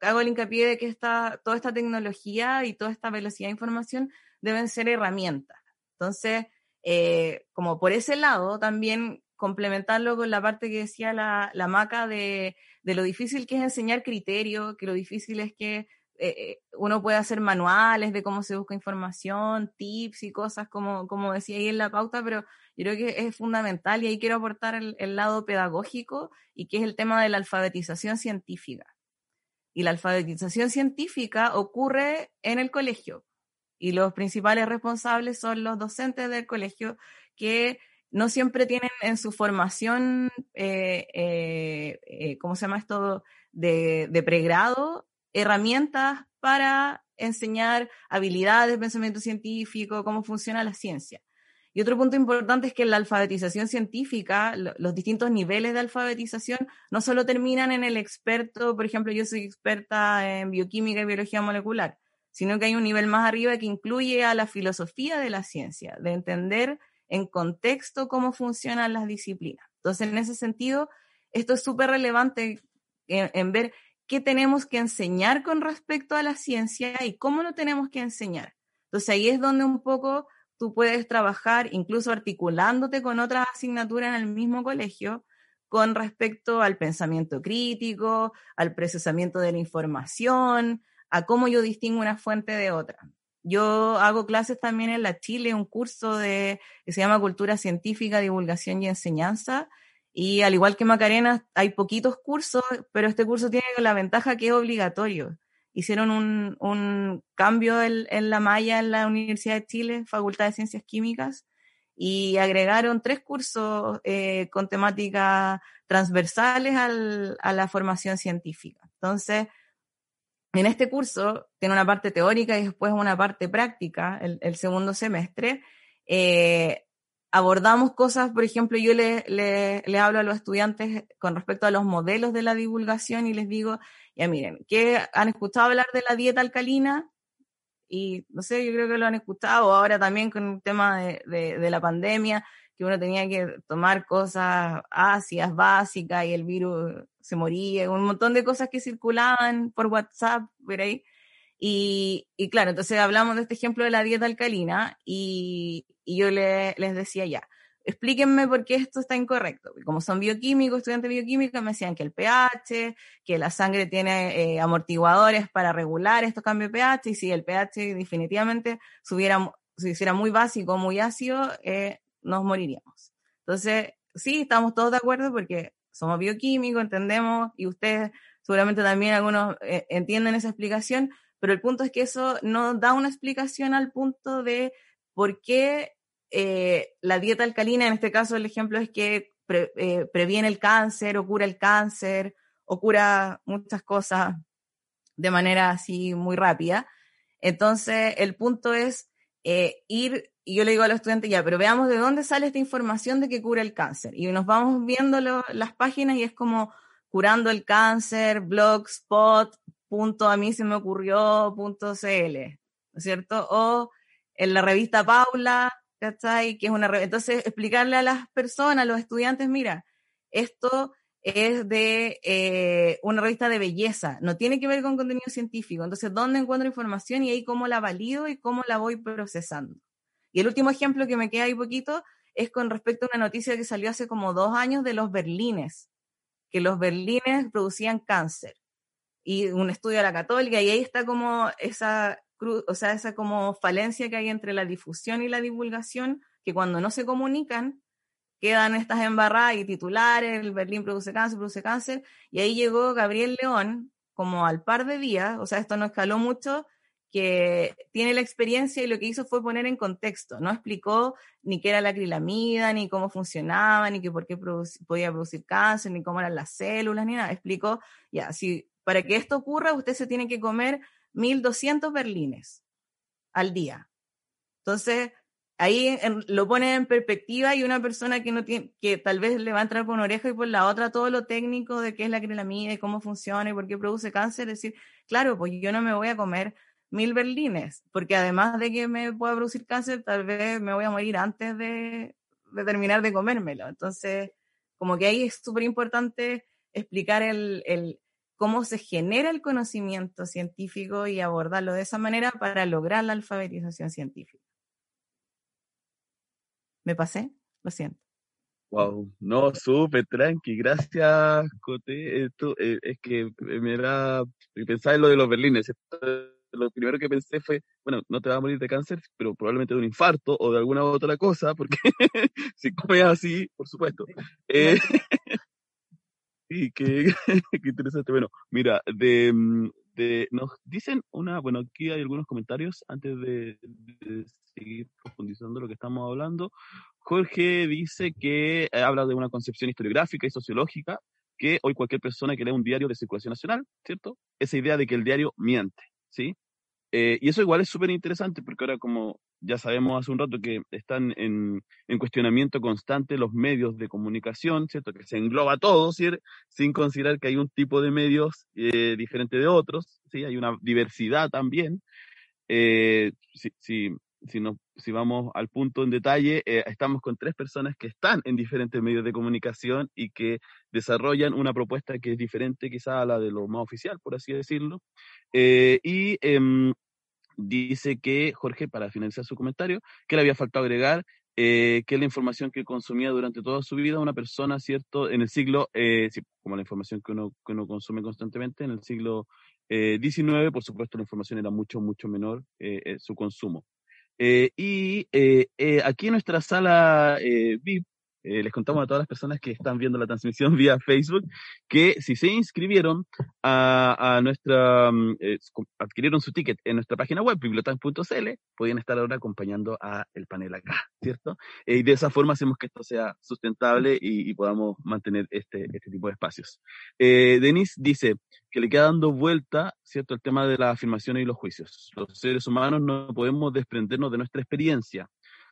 hago el hincapié de que esta, toda esta tecnología y toda esta velocidad de información deben ser herramientas. Entonces, eh, como por ese lado, también complementarlo con la parte que decía la, la Maca de, de, lo difícil que es enseñar criterio, que lo difícil es que eh, uno puede hacer manuales de cómo se busca información, tips y cosas, como, como decía ahí en la pauta, pero yo creo que es fundamental y ahí quiero aportar el, el lado pedagógico y que es el tema de la alfabetización científica. Y la alfabetización científica ocurre en el colegio y los principales responsables son los docentes del colegio que no siempre tienen en su formación, eh, eh, eh, ¿cómo se llama esto?, de, de, pregrado, herramientas para enseñar habilidades, pensamiento científico, cómo funciona la ciencia. Y otro punto importante es que la alfabetización científica, los distintos niveles de alfabetización, no solo terminan en el experto, por ejemplo, yo soy experta en bioquímica y biología molecular, sino que hay un nivel más arriba que incluye a la filosofía de la ciencia, de entender en contexto cómo funcionan las disciplinas. Entonces, en ese sentido, esto es súper relevante en, ver qué tenemos que enseñar con respecto a la ciencia y cómo lo tenemos que enseñar. Entonces, ahí es donde un poco tú puedes trabajar, incluso articulándote con otras asignaturas en el mismo colegio, con respecto al pensamiento crítico, al procesamiento de la información, a cómo yo distingo una fuente de otra. Yo hago clases también en la Chile, un curso de, que se llama Cultura Científica, Divulgación y Enseñanza. Y al igual que Macarena, hay poquitos cursos, pero este curso tiene la ventaja que es obligatorio. Hicieron un, un cambio en, en, la malla en la Universidad de Chile, Facultad de Ciencias Químicas, y agregaron tres cursos eh, con temáticas transversales al, a la formación científica. Entonces, en este curso tiene una parte teórica y después una parte práctica, el, segundo semestre. Eh, abordamos cosas, por ejemplo, yo le, hablo a los estudiantes con respecto a los modelos de la divulgación y les digo, ya miren, ¿qué han escuchado hablar de la dieta alcalina? Y no sé, yo creo que lo han escuchado ahora también con el tema de, de la pandemia que uno tenía que tomar cosas ácidas, básicas, y el virus se moría, un montón de cosas que circulaban por WhatsApp, por ahí. Y, y claro, entonces hablamos de este ejemplo de la dieta alcalina y, y yo le, les decía ya, explíquenme por qué esto está incorrecto. Como son bioquímicos, estudiantes de bioquímica, me decían que el pH, que la sangre tiene eh, amortiguadores para regular estos cambios de pH, y si el pH definitivamente subiera, se hiciera muy básico, muy ácido, eh, nos moriríamos. Entonces, sí, estamos todos de acuerdo porque somos bioquímicos, entendemos, y ustedes seguramente también algunos eh, entienden esa explicación, pero el punto es que eso no da una explicación al punto de por qué eh, la dieta alcalina, en este caso el ejemplo es que eh, previene el cáncer o cura el cáncer o cura muchas cosas de manera así muy rápida. Entonces, el punto es ir y yo le digo a los estudiantes, ya, pero veamos de dónde sale esta información de que cura el cáncer. Y nos vamos viendo las páginas y es como curando el cáncer, blogspot, punto a mí se me ocurrió, punto cl, ¿no es cierto? O en la revista Paula, ¿cachai? Que es una Entonces, explicarle a las personas, a los estudiantes, mira, esto es de eh, una revista de belleza, no tiene que ver con contenido científico. Entonces, ¿dónde encuentro información y ahí cómo la valido y cómo la voy procesando? Y el último ejemplo que me queda ahí poquito es con respecto a una noticia que salió hace como dos años de los berlines, que los berlines producían cáncer. Y un estudio de la católica, y ahí está como esa, o sea, esa como falencia que hay entre la difusión y la divulgación, que cuando no se comunican, quedan estas embarradas y titulares, el Berlín produce cáncer, produce cáncer, y ahí llegó Gabriel León como al par de días, o sea, esto no escaló mucho, que tiene la experiencia y lo que hizo fue poner en contexto, no explicó ni qué era la acrilamida, ni cómo funcionaba, ni que por qué podía producir cáncer, ni cómo eran las células, ni nada. Explicó, ya, si para que esto ocurra, usted se tiene que comer 1200 berlines al día. Entonces, ahí lo pone en perspectiva y una persona que no tiene, que tal vez le va a entrar por una oreja y por la otra todo lo técnico de qué es la acrilamida y cómo funciona y por qué produce cáncer, decir, claro, pues yo no me voy a comer mil berlines, porque además de que me pueda producir cáncer, tal vez me voy a morir antes de, terminar de comérmelo. Entonces, como que ahí es súper importante explicar el, el, cómo se genera el conocimiento científico y abordarlo de esa manera para lograr la alfabetización científica. ¿Me pasé? Lo siento. Wow, no, súper tranqui, gracias, Cote. Esto, eh, es que me da, pensaba en lo de los berlines. Lo primero que pensé fue, bueno, no te vas a morir de cáncer, pero probablemente de un infarto o de alguna otra cosa, porque si comes así, por supuesto. Eh, y qué, qué interesante. Bueno, mira, de, mm, de, nos dicen una, bueno, aquí hay algunos comentarios antes de, seguir profundizando lo que estamos hablando. Jorge dice que eh, habla de una concepción historiográfica y sociológica que hoy cualquier persona que lee un diario de circulación nacional, ¿cierto? Esa idea de que el diario miente, ¿sí? Eh, y eso igual es súper interesante porque ahora como ya sabemos hace un rato que están en, en, cuestionamiento constante los medios de comunicación, ¿cierto? Que se engloba todo, sin considerar que hay un tipo de medios eh, diferente de otros, ¿sí? Hay una diversidad también. Eh, si, si, si, si vamos al punto en detalle, eh, estamos con tres personas que están en diferentes medios de comunicación y que desarrollan una propuesta que es diferente quizá a la de lo más oficial, por así decirlo. y em, dice que, Jorge, para finalizar su comentario, que le había faltado agregar eh, que la información que consumía durante toda su vida una persona, ¿cierto? En el siglo, eh, como la información que uno, que uno consume constantemente, en el siglo XIX, eh, por supuesto, la información era mucho, mucho menor su consumo. y aquí en nuestra sala VIP eh, les contamos a todas las personas que están viendo la transmisión vía Facebook que si se inscribieron a, a nuestra, mm, eh, adquirieron su ticket en nuestra página web, bibliotan.cl, podían estar ahora acompañando a el panel acá, ¿cierto? Eh, y de esa forma hacemos que esto sea sustentable y, y podamos mantener este, este tipo de espacios. Denis dice que le queda dando vuelta, ¿cierto?, el tema de las afirmaciones y los juicios. Los seres humanos no podemos desprendernos de nuestra experiencia.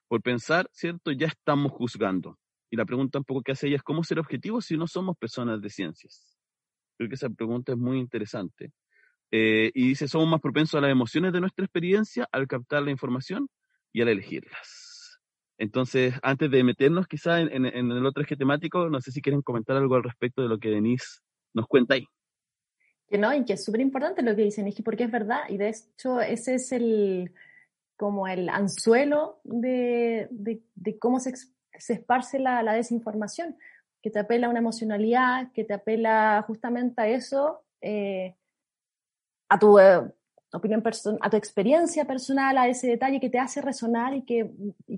Por pensar, ¿cierto?, ya estamos juzgando y la pregunta un poco que hace ella es, ¿cómo ser objetivo si no somos personas de ciencias? Creo que esa pregunta es muy interesante. Eh, y dice, somos más propensos a las emociones de nuestra experiencia al captar la información y al elegirlas. Entonces, antes de meternos quizá en, el otro eje temático, no sé si quieren comentar algo al respecto de lo que Denise nos cuenta ahí. Que no, y que es súper importante lo que dice Denise, porque es verdad, y de hecho ese es el como el anzuelo de, de, de cómo se, se esparce la, desinformación, que te apela a una emocionalidad, que te apela justamente a eso, eh, a tu eh, opinión personal, a tu experiencia personal, a ese detalle que te hace resonar y que,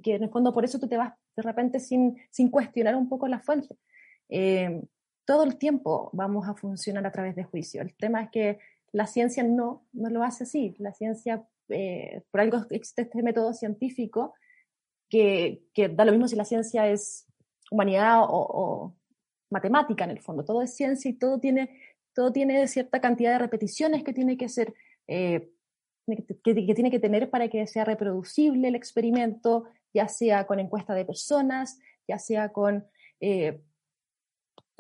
que en el fondo por eso tú te vas de repente sin, sin cuestionar un poco la fuente. Eh, todo el tiempo vamos a funcionar a través de juicio. El tema es que la ciencia no, no lo hace así. La ciencia, por algo existe este método científico que, da lo mismo si la ciencia es humanidad o, matemática en el fondo. Todo es ciencia y todo tiene, todo tiene cierta cantidad de repeticiones que tiene que ser, eh, que, tiene que tener para que sea reproducible el experimento, ya sea con encuesta de personas, ya sea con eh,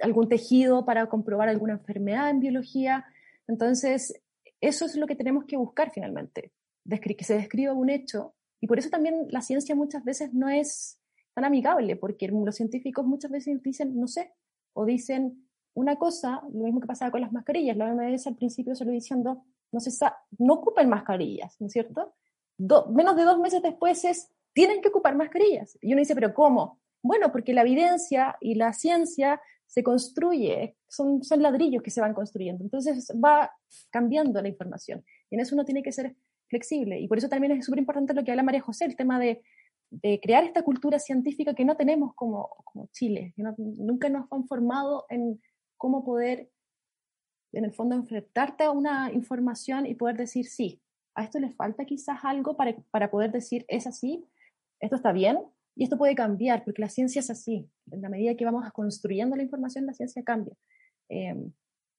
algún tejido para comprobar alguna enfermedad en biología. Entonces, eso es lo que tenemos que buscar finalmente, que se describa un hecho y por eso también la ciencia muchas veces no es tan amigable, porque los científicos muchas veces dicen, no sé, o dicen una cosa, lo mismo que pasaba con las mascarillas. La OMS al principio se lo diciendo, no, se no ocupen mascarillas, ¿no es cierto? menos de dos meses después es, tienen que ocupar mascarillas. Y uno dice, pero ¿cómo? Bueno, porque la evidencia y la ciencia se construye, son, son ladrillos que se van construyendo. Entonces va cambiando la información. Y en eso uno tiene que ser flexible. Y por eso también es súper importante lo que habla María José, el tema de, de, crear esta cultura científica que no tenemos como, como Chile, que nunca nos han formado en cómo poder, en el fondo, enfrentarte a una información y poder decir, sí, a esto le falta quizás algo para, para poder decir, es así, esto está bien, y esto puede cambiar, porque la ciencia es así. En la medida que vamos construyendo la información, la ciencia cambia. Eh,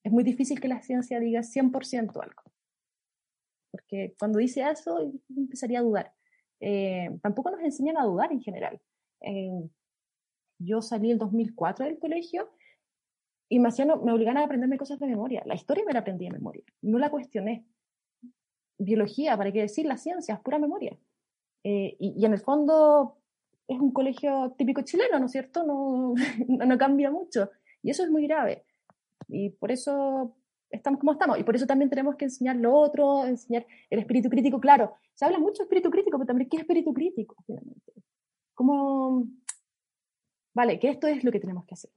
es muy difícil que la ciencia diga 100% algo porque cuando dice eso empezaría a dudar. eh, tampoco nos enseñan a dudar en general. yo salí en 2004 del colegio y me, hacían, me obligaban a aprenderme cosas de memoria. La historia me la aprendí de memoria, no la cuestioné. Biología, ¿para qué decir? La ciencia, es pura memoria. Eh, y, en el fondo es un colegio típico chileno, ¿no es cierto? No, no, cambia mucho. Y eso es muy grave. Y por eso estamos como estamos. Y por eso también tenemos que enseñar lo otro, enseñar el espíritu crítico. Claro, se habla mucho de espíritu crítico, pero también ¿qué es espíritu crítico? Finalmente. Como, vale, que esto es lo que tenemos que hacer.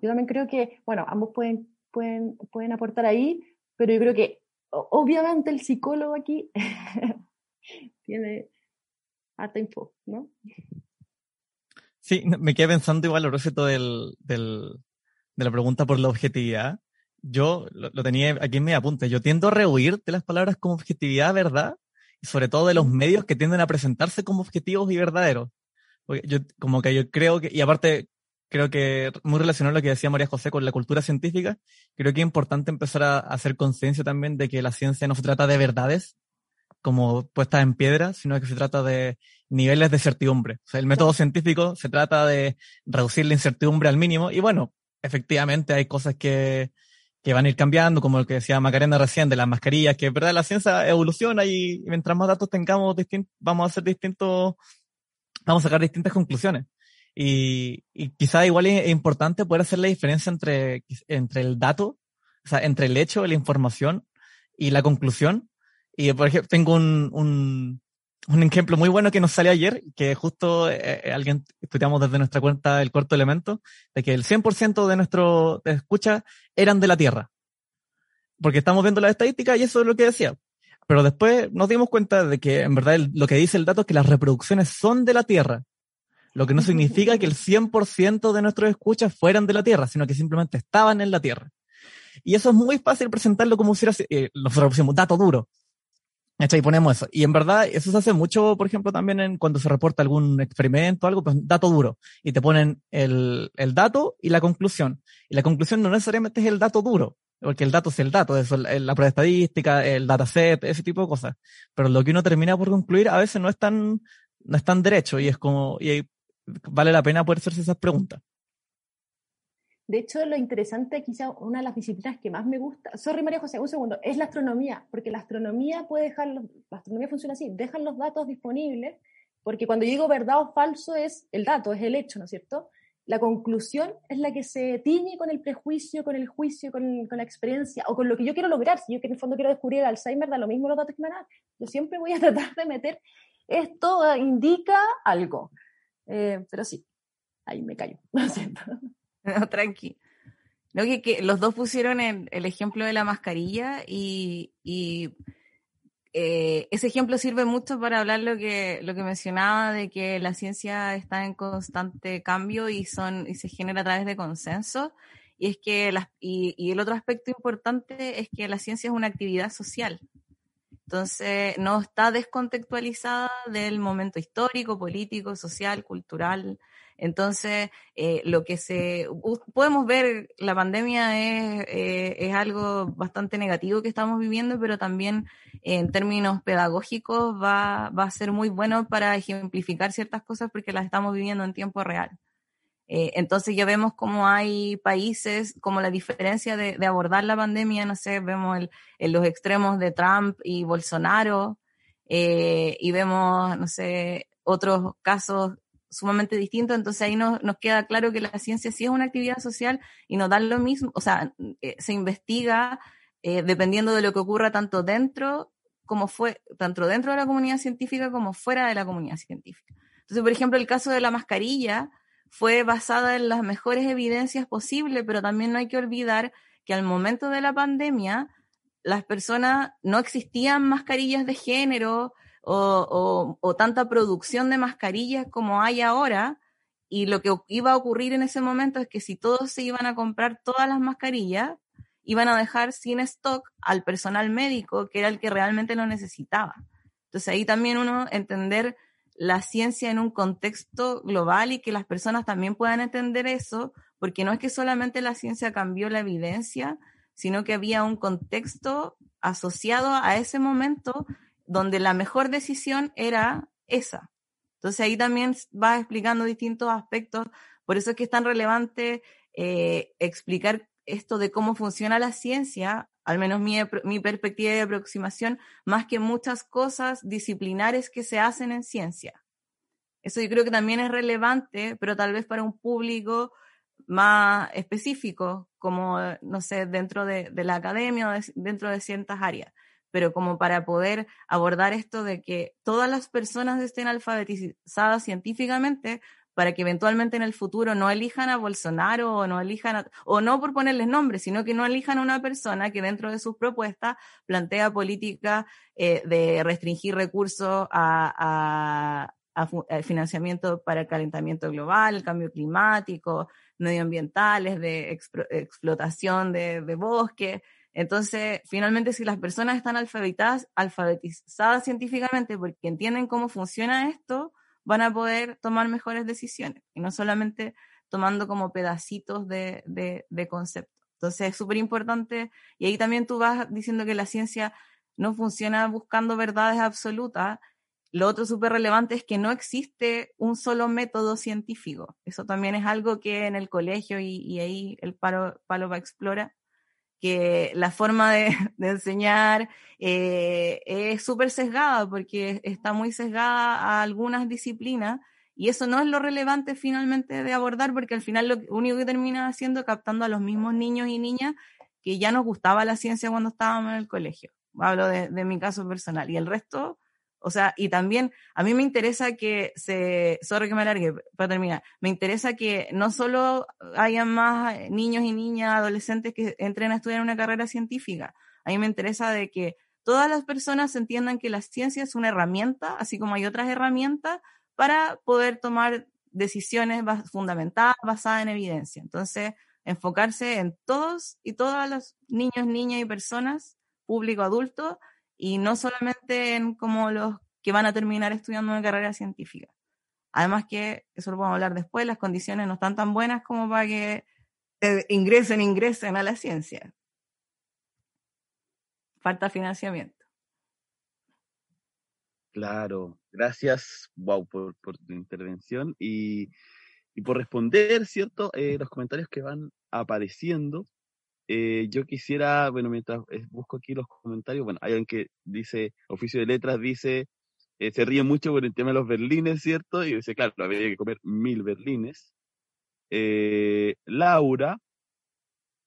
Yo también creo que, bueno, ambos pueden, pueden, pueden aportar ahí, pero yo creo que obviamente el psicólogo aquí tiene harta info, ¿no? Sí, me quedé pensando igual a propósito del, del, de la pregunta por la objetividad. Yo lo, tenía aquí en mi apunte. Yo tiendo a rehuir de las palabras como objetividad, verdad, y sobre todo de los medios que tienden a presentarse como objetivos y verdaderos. Porque yo, como que yo creo que, y aparte, creo que muy relacionado a lo que decía María José con la cultura científica, creo que es importante empezar a hacer conciencia también de que la ciencia no se trata de verdades, como puestas en piedra, sino que se trata de niveles de certidumbre. O sea, el método científico se trata de reducir la incertidumbre al mínimo y bueno, efectivamente hay cosas que, que van a ir cambiando, como lo que decía Macarena recién de las mascarillas, que es verdad la ciencia evoluciona y, mientras más datos tengamos, vamos a hacer distintos, vamos a sacar distintas conclusiones. Y, y quizá igual es importante poder hacer la diferencia entre, entre el dato, o sea, entre el hecho, la información y la conclusión, y por ejemplo, tengo un, un, un ejemplo muy bueno que nos salió ayer, que justo eh, eh, alguien estudiamos desde nuestra cuenta el cuarto elemento, de que el 100% de nuestro de escucha eran de la Tierra. Porque estamos viendo las estadísticas y eso es lo que decía. Pero después nos dimos cuenta de que en verdad lo que dice el dato es que las reproducciones son de la Tierra. Lo que no significa que el 100% de nuestros escuchas fueran de la Tierra, sino que simplemente estaban en la Tierra. Y eso es muy fácil presentarlo como si era, eh, nosotros pusimos dato duro. Y ponemos eso. Y en verdad, eso se hace mucho, por ejemplo, también en cuando se reporta algún experimento algo, pues dato duro. Y te ponen el, el dato y la conclusión. Y la conclusión no necesariamente es el dato duro, porque el dato es el dato, eso, la prueba estadística, el dataset, ese tipo de cosas. Pero lo que uno termina por concluir a veces no es tan, no es tan derecho y es como, y vale la pena poder hacerse esas preguntas. De hecho, lo interesante, quizá una de las disciplinas que más me gusta, sorry María José, un segundo, es la astronomía, porque la astronomía puede dejar, la astronomía funciona así, dejan los datos disponibles, porque cuando yo digo verdad o falso es el dato, es el hecho, ¿no es cierto? La conclusión es la que se tiñe con el prejuicio, con el juicio, con, la experiencia, o con lo que yo quiero lograr. Si yo en el fondo quiero descubrir el Alzheimer, da lo mismo los datos que me dan. Yo siempre voy a tratar de meter, esto indica algo. Eh, pero sí, ahí me callo, lo siento. No, tranqui. No, que, los dos pusieron el, ejemplo de la mascarilla y, eh, ese ejemplo sirve mucho para hablar lo que, lo que mencionaba de que la ciencia está en constante cambio y, son, y se genera a través de consenso. Y es que y, y el otro aspecto importante es que la ciencia es una actividad social. Entonces, no está descontextualizada del momento histórico, político, social, cultural, entonces, eh, lo que se podemos ver, la pandemia es, eh, es, algo bastante negativo que estamos viviendo, pero también en términos pedagógicos va, va a ser muy bueno para ejemplificar ciertas cosas porque las estamos viviendo en tiempo real. Eh, entonces ya vemos cómo hay países, como la diferencia de, abordar la pandemia, no sé, vemos el, en los extremos de Trump y Bolsonaro, y vemos, no sé, otros casos sumamente distinto, entonces ahí nos, nos queda claro que la ciencia sí es una actividad social y nos da lo mismo, o sea, eh, se investiga eh, dependiendo de lo que ocurra tanto dentro como fue, tanto dentro de la comunidad científica como fuera de la comunidad científica. Entonces, por ejemplo, el caso de la mascarilla fue basada en las mejores evidencias posibles, pero también no hay que olvidar que al momento de la pandemia, las personas no existían mascarillas de género, o, o, tanta producción de mascarillas como hay ahora. Y lo que iba a ocurrir en ese momento es que si todos se iban a comprar todas las mascarillas, iban a dejar sin stock al personal médico, que era el que realmente lo necesitaba. Entonces ahí también uno entender la ciencia en un contexto global y que las personas también puedan entender eso, porque no es que solamente la ciencia cambió la evidencia, sino que había un contexto asociado a ese momento donde la mejor decisión era esa. Entonces ahí también va explicando distintos aspectos. Por eso es que es tan relevante eh, explicar esto de cómo funciona la ciencia, al menos mi, mi, perspectiva de aproximación, más que muchas cosas disciplinares que se hacen en ciencia. Eso yo creo que también es relevante, pero tal vez para un público más específico, como, no sé, dentro de, de la academia o dentro de ciertas áreas pero como para poder abordar esto de que todas las personas estén alfabetizadas científicamente para que eventualmente en el futuro no elijan a Bolsonaro o no elijan o no por ponerles nombres, sino que no elijan a una persona que dentro de sus propuestas plantea políticas eh, de restringir recursos a, financiamiento para el calentamiento global, el cambio climático, medioambientales, de explotación de, de bosques. Entonces, finalmente, si las personas están alfabetizadas, alfabetizadas científicamente porque entienden cómo funciona esto, van a poder tomar mejores decisiones y no solamente tomando como pedacitos de, concepto. Entonces, es súper importante y ahí también tú vas diciendo que la ciencia no funciona buscando verdades absolutas. Lo otro súper relevante es que no existe un solo método científico. Eso también es algo que en el colegio y, y ahí el palo, palo va a explorar que la forma de, enseñar eh, es súper sesgada porque está muy sesgada a algunas disciplinas y eso no es lo relevante finalmente de abordar porque al final lo único que termina haciendo es captando a los mismos niños y niñas que ya nos gustaba la ciencia cuando estábamos en el colegio. Hablo de, de mi caso personal y el resto o sea, y también a mí me interesa que se, sorry que me alargue para terminar, me interesa que no solo haya más niños y niñas, adolescentes que entren a estudiar una carrera científica, a mí me interesa de que todas las personas entiendan que la ciencia es una herramienta, así como hay otras herramientas, para poder tomar decisiones fundamentadas, basadas en evidencia. Entonces, enfocarse en todos y todas los niños, niñas y personas, público, adulto, y no solamente en como los que van a terminar estudiando una carrera científica. Además que, eso lo podemos hablar después, las condiciones no están tan buenas como para que ingresen, ingresen a la ciencia. Falta financiamiento. Claro, gracias, wow, por, tu intervención y, por responder, ¿cierto? Eh, los comentarios que van apareciendo. Eh, yo quisiera, bueno, mientras eh, busco aquí los comentarios, bueno, hay alguien que dice, oficio de letras dice, eh, se ríe mucho por el tema de los berlines, ¿cierto? Y dice, claro, había que comer mil berlines. Laura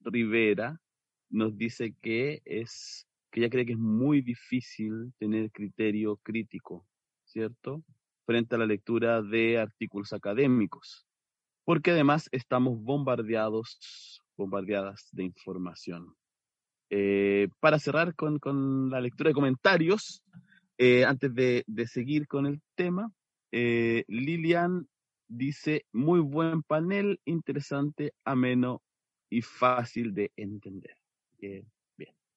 Rivera nos dice que es, que ella cree que es muy difícil tener criterio crítico, ¿cierto? Frente a la lectura de artículos académicos, porque además estamos bombardeados bombardeadas de información. Eh, para cerrar con, con, la lectura de comentarios, eh, antes de, de, seguir con el tema, eh, Lilian dice, muy buen panel, interesante, ameno y fácil de entender. bien,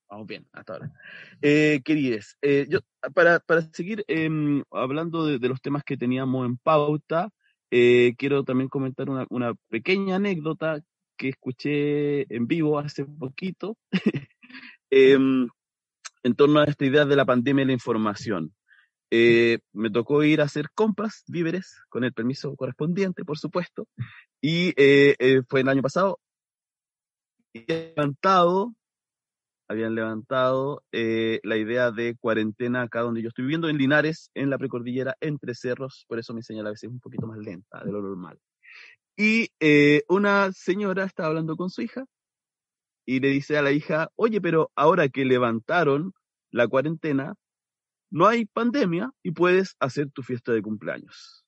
vamos bien hasta ahora. Eh, queridos, yo, para, para seguir em, hablando de, de, los temas que teníamos en pauta, quiero también comentar una, una pequeña anécdota que escuché en vivo hace poquito em, en torno a esta idea de la pandemia y la información. Eh, me tocó ir a hacer compras, víveres, con el permiso correspondiente, por supuesto, y eh, eh, fue el año pasado. Y levantado, habían levantado la idea de cuarentena acá donde yo estoy viviendo, en Linares, en la precordillera, entre cerros, por eso mi señal a veces es un poquito más lenta de lo normal. Y eh, una señora está hablando con su hija y le dice a la hija, oye, pero ahora que levantaron la cuarentena, no hay pandemia y puedes hacer tu fiesta de cumpleaños.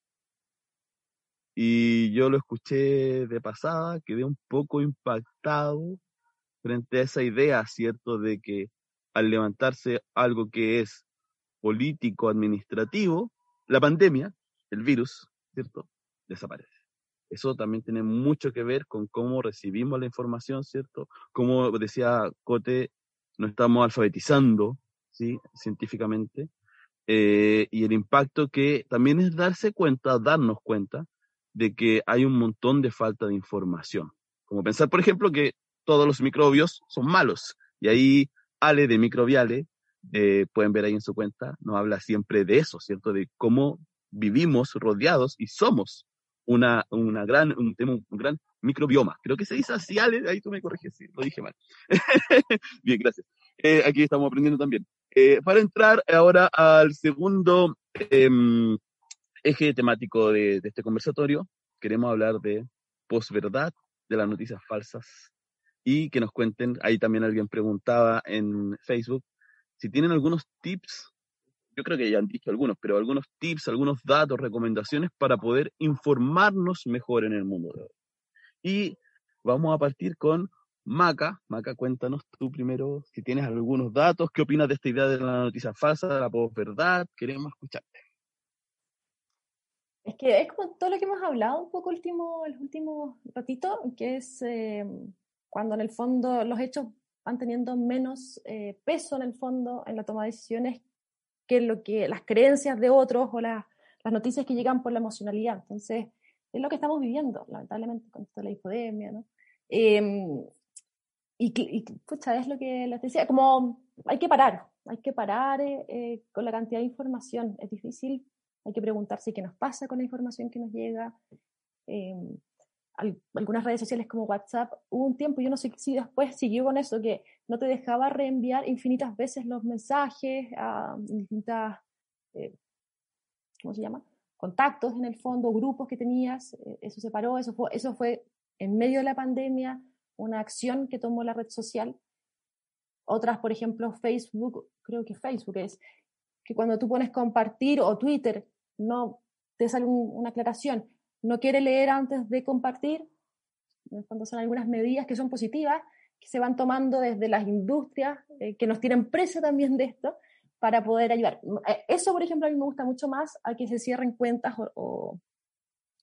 Y yo lo escuché de pasada, quedé un poco impactado frente a esa idea, ¿cierto?, de que al levantarse algo que es político, administrativo, la pandemia, el virus, ¿cierto?, desaparece. Eso también tiene mucho que ver con cómo recibimos la información, ¿cierto? Como decía Cote, no estamos alfabetizando, ¿sí? Científicamente. Eh, y el impacto que también es darse cuenta, darnos cuenta de que hay un montón de falta de información. Como pensar, por ejemplo, que todos los microbios son malos. Y ahí Ale de Microbiale, eh, pueden ver ahí en su cuenta, nos habla siempre de eso, ¿cierto? De cómo vivimos rodeados y somos una, una gran, un, un, gran microbioma. Creo que se dice así, Ale, ahí tú me corriges, sí, lo dije mal. Bien, gracias. Eh, aquí estamos aprendiendo también. Eh, para entrar ahora al segundo em, eje temático de, de, este conversatorio, queremos hablar de posverdad, de las noticias falsas y que nos cuenten, ahí también alguien preguntaba en Facebook, si tienen algunos tips yo creo que ya han dicho algunos, pero algunos tips, algunos datos, recomendaciones para poder informarnos mejor en el mundo de hoy. Y vamos a partir con Maca. Maca, cuéntanos tú primero si tienes algunos datos, qué opinas de esta idea de la noticia falsa, de la posverdad, queremos escucharte. Es que es como todo lo que hemos hablado un poco último, el último ratito, que es eh, cuando en el fondo los hechos van teniendo menos eh, peso en el fondo en la toma de decisiones que lo que las creencias de otros o las noticias que llegan por la emocionalidad. Entonces, es lo que estamos viviendo, lamentablemente, con esto de la infodemia, ¿no? Em, y, y es lo que les decía, como hay que parar, hay que parar eh, eh, con la cantidad de información. Es difícil, hay que preguntarse qué nos pasa con la información que nos llega. Algunas redes sociales como WhatsApp, hubo un tiempo, yo no sé si después siguió con eso, que no te dejaba reenviar infinitas veces los mensajes a distintas, eh, ¿cómo se llama? Contactos en el fondo, grupos que tenías, eh, eso se paró, eso fue, eso fue en medio de la pandemia una acción que tomó la red social. Otras, por ejemplo, Facebook, creo que Facebook es, que cuando tú pones compartir o Twitter, no te sale una aclaración, no quiere leer antes de compartir, cuando son algunas medidas que son positivas, que se van tomando desde las industrias, eh, que nos tienen presa también de esto, para poder ayudar. Eh, eso, por ejemplo, a mí me gusta mucho más a que se cierren cuentas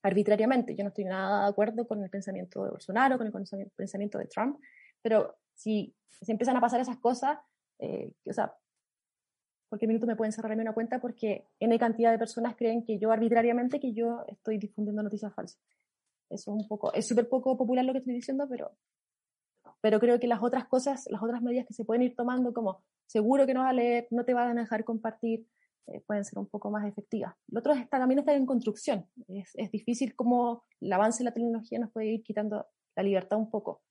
arbitrariamente. Yo no estoy nada de acuerdo con el pensamiento de Bolsonaro, con el pensamiento de Trump, pero si se empiezan a pasar esas cosas, eh, o sea, cualquier minuto me pueden cerrarme una cuenta porque N cantidad de personas creen que yo arbitrariamente que yo estoy difundiendo noticias falsas. Eso es un poco, es súper poco popular lo que estoy diciendo, pero, pero creo que las otras cosas, las otras medidas que se pueden ir tomando, como seguro que no va a leer, no te van a dejar compartir, eh, pueden ser un poco más efectivas. Lo otro está, también está en construcción. Es, es difícil cómo el avance de la tecnología nos puede ir quitando la libertad un poco.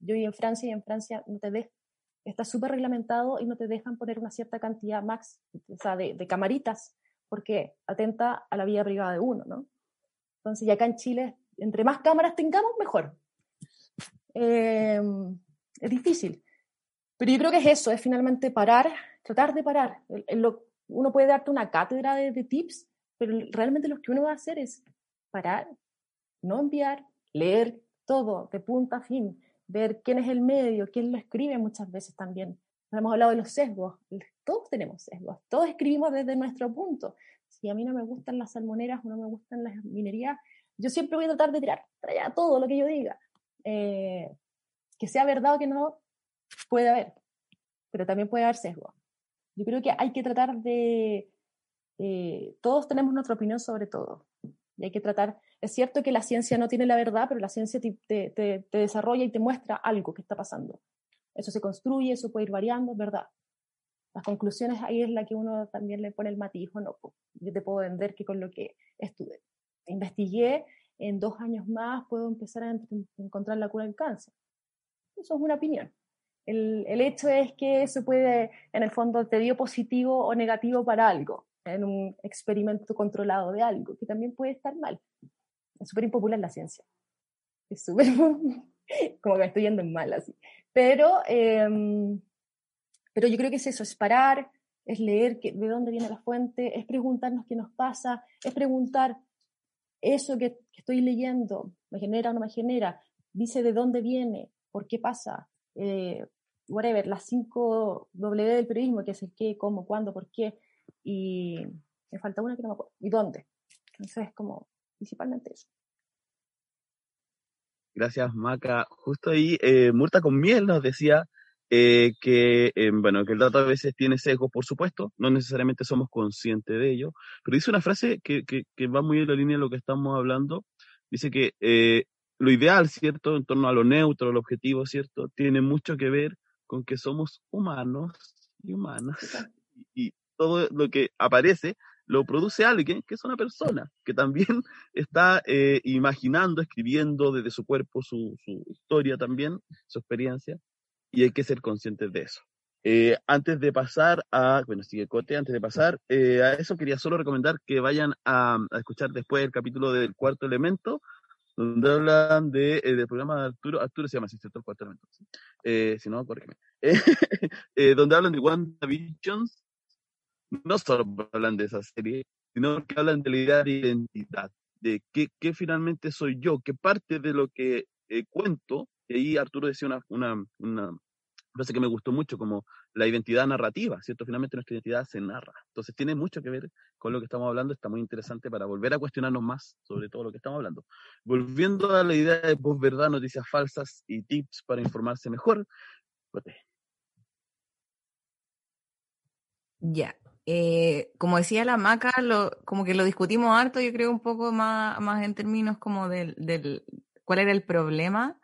Yo vivo en Francia y en Francia no te, de, está súper reglamentado y no te dejan poner una cierta cantidad max, sea, de, camaritas, porque atenta a la vida privada de uno, ¿no? Entonces, ya acá en Chile, entre más cámaras tengamos, mejor. Em, es difícil. Pero yo creo que es eso, es finalmente parar, tratar de parar. uno puede darte una cátedra de, de tips, pero realmente lo que uno va a hacer es parar, no enviar, leer todo de punta a fin, ver quién es el medio, quién lo escribe muchas veces también. Hemos hablado de los sesgos, todos tenemos sesgos, todos escribimos desde nuestro punto. Si a mí no me gustan las salmoneras o no me gustan las minerías, yo siempre voy a tratar de tirar para todo lo que yo diga. Eh, que sea verdad o que no, puede haber, pero también puede haber sesgo. Yo creo que hay que tratar de... Eh, todos tenemos nuestra opinión sobre todo. Y hay que tratar, es cierto que la ciencia no tiene la verdad, pero la ciencia te, te, te, desarrolla y te muestra algo que está pasando. Eso se construye, eso puede ir variando, es verdad. Las conclusiones ahí es la que uno también le pone el matiz, no, yo te puedo vender que con lo que estudié, investigué, en dos años más puedo empezar a encontrar la cura del cáncer. Eso es una opinión. El, el hecho es que eso puede, en el fondo, te dio positivo o negativo para algo en un experimento controlado de algo, que también puede estar mal. Es súper impopular la ciencia. Es súper, como que estoy yendo en mal así. Pero, em, pero yo creo que es eso, es parar, es leer que, de dónde viene la fuente, es preguntarnos qué nos pasa, es preguntar eso que, estoy leyendo, me genera o no me genera, dice de dónde viene, por qué pasa, eh, whatever, las cinco W del periodismo, que es el qué, cómo, cuándo, por qué, y me falta una que no me acuerdo. ¿Y dónde? Entonces, es como principalmente eso. Gracias, Maca. Justo ahí, eh, Murta con miel nos decía eh, que, eh, bueno, que el dato a veces tiene sesgos, por supuesto, no necesariamente somos conscientes de ello, pero dice una frase que, que, que va muy en la línea de lo que estamos hablando. Dice que eh, lo ideal, ¿cierto?, en torno a lo neutro, lo objetivo, ¿cierto?, tiene mucho que ver con que somos humanos y humanas. Y, todo lo que aparece lo produce alguien que es una persona, que también está eh, imaginando, escribiendo desde su cuerpo su, su, historia también, su experiencia, y hay que ser conscientes de eso. Eh, antes de pasar a, bueno, sigue Cote, antes de pasar eh, a eso quería solo recomendar que vayan a, a, escuchar después el capítulo del cuarto elemento, donde hablan de, eh, del programa de Arturo, Arturo se llama ¿cierto? El cuarto elemento. ¿sí? Eh, si no, corrígeme. Eh, donde hablan de WandaVisions, no solo hablan de esa serie, sino que hablan de la idea de identidad, de qué, finalmente soy yo, qué parte de lo que eh, cuento, y ahí Arturo decía una, una, frase que me gustó mucho, como la identidad narrativa, ¿cierto? Finalmente nuestra identidad se narra. Entonces tiene mucho que ver con lo que estamos hablando, está muy interesante para volver a cuestionarnos más sobre todo lo que estamos hablando. Volviendo a la idea de posverdad, noticias falsas y tips para informarse mejor. Ya, eh, como decía la Maca, lo, como que lo discutimos harto, yo creo un poco más, más en términos como del, del cuál era el problema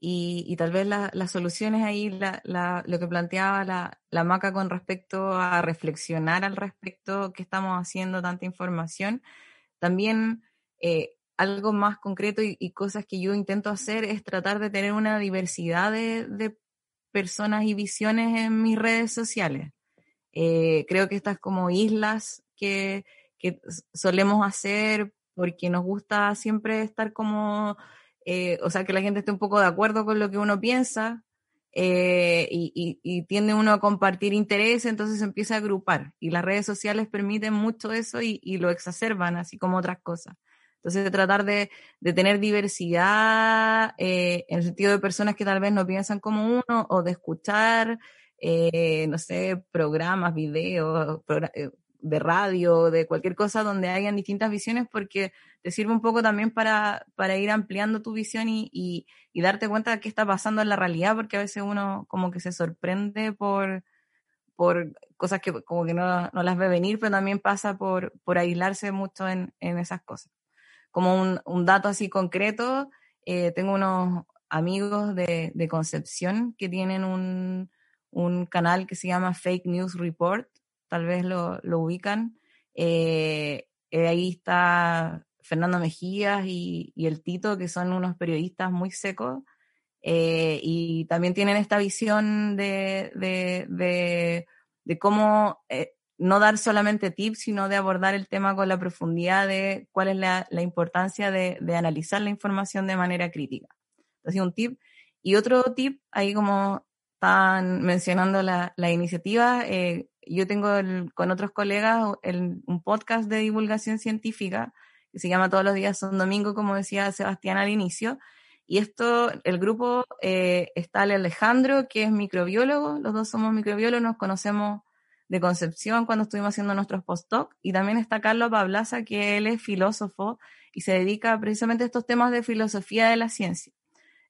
y, y tal vez la, las soluciones ahí, la, la, lo que planteaba la, la Maca con respecto a reflexionar al respecto que estamos haciendo tanta información, también eh, algo más concreto y, y, cosas que yo intento hacer es tratar de tener una diversidad de, de personas y visiones en mis redes sociales. Eh, creo que estas como islas que, solemos hacer porque nos gusta siempre estar como eh, o sea, que la gente esté un poco de acuerdo con lo que uno piensa eh, y, tiende uno a compartir intereses, entonces se empieza a agrupar y las redes sociales permiten mucho eso y, lo exacerban, así como otras cosas. Entonces, tratar de, tener diversidad en el sentido de personas que tal vez no piensan como uno o de escuchar, eh, no sé, programas, videos, eh, de radio, de cualquier cosa donde hayan distintas visiones, porque te sirve un poco también para, para ir ampliando tu visión y, y, darte cuenta de qué está pasando en la realidad, porque a veces uno como que se sorprende por, por cosas que como que no, no las ve venir, pero también pasa por, por aislarse mucho en, en esas cosas. Como un, un dato así concreto, eh, tengo unos amigos de, de Concepción que tienen un, un canal que se llama Fake News Report, tal vez lo, lo ubican. Eh, eh, ahí está Fernando Mejías y, y, el Tito, que son unos periodistas muy secos. Eh, y también tienen esta visión de, de, de, cómo eh, no dar solamente tips, sino de abordar el tema con la profundidad de cuál es la, la importancia de, de, analizar la información de manera crítica. Entonces, un tip. Y otro tip, ahí como están mencionando la, iniciativa, eh, yo tengo con otros colegas un podcast de divulgación científica que se llama Todos los días son domingo, como decía Sebastián al inicio. Y esto, el grupo eh, está Alejandro, que es microbiólogo, los dos somos microbiólogos, nos conocemos de Concepción cuando estuvimos haciendo nuestros postdoc, y también está Carlos Pablaza, que él es filósofo y se dedica precisamente a estos temas de filosofía de la ciencia.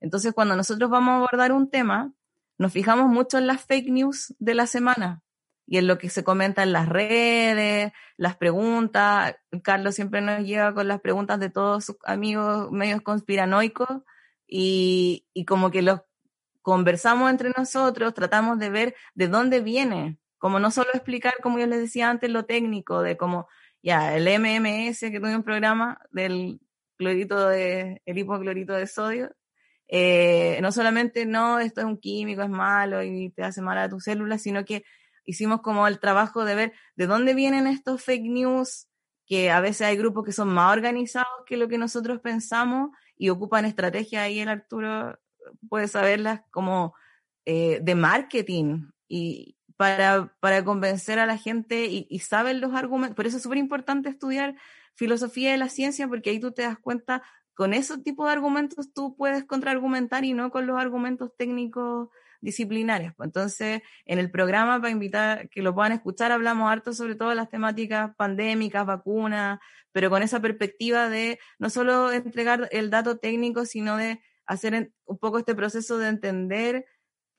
Entonces, cuando nosotros vamos a abordar un tema, nos fijamos mucho en las fake news de la semana, y en lo que se comenta en las redes, las preguntas. Carlos siempre nos lleva con las preguntas de todos sus amigos medios conspiranoicos y, y como que los conversamos entre nosotros, tratamos de ver de dónde viene, como no solo explicar, como yo les decía antes, lo técnico, de cómo, ya, el MMS, que tuve un programa del clorito de, el hipoclorito de sodio, eh, no solamente no, esto es un químico, es malo y te hace mal a tus células, sino que hicimos como el trabajo de ver de dónde vienen estos fake news, que a veces hay grupos que son más organizados que lo que nosotros pensamos y ocupan estrategias, ahí el Arturo puede saberlas como eh, de marketing y para, para convencer a la gente y, y saben los argumentos. Por eso es súper importante estudiar filosofía de la ciencia porque ahí tú te das cuenta con ese tipo de argumentos tú puedes contraargumentar y no con los argumentos técnicos disciplinarias. Pues entonces, en el programa, para invitar que lo puedan escuchar, hablamos harto sobre todo las temáticas pandémicas, vacunas, pero con esa perspectiva de no solo entregar el dato técnico, sino de hacer un poco este proceso de entender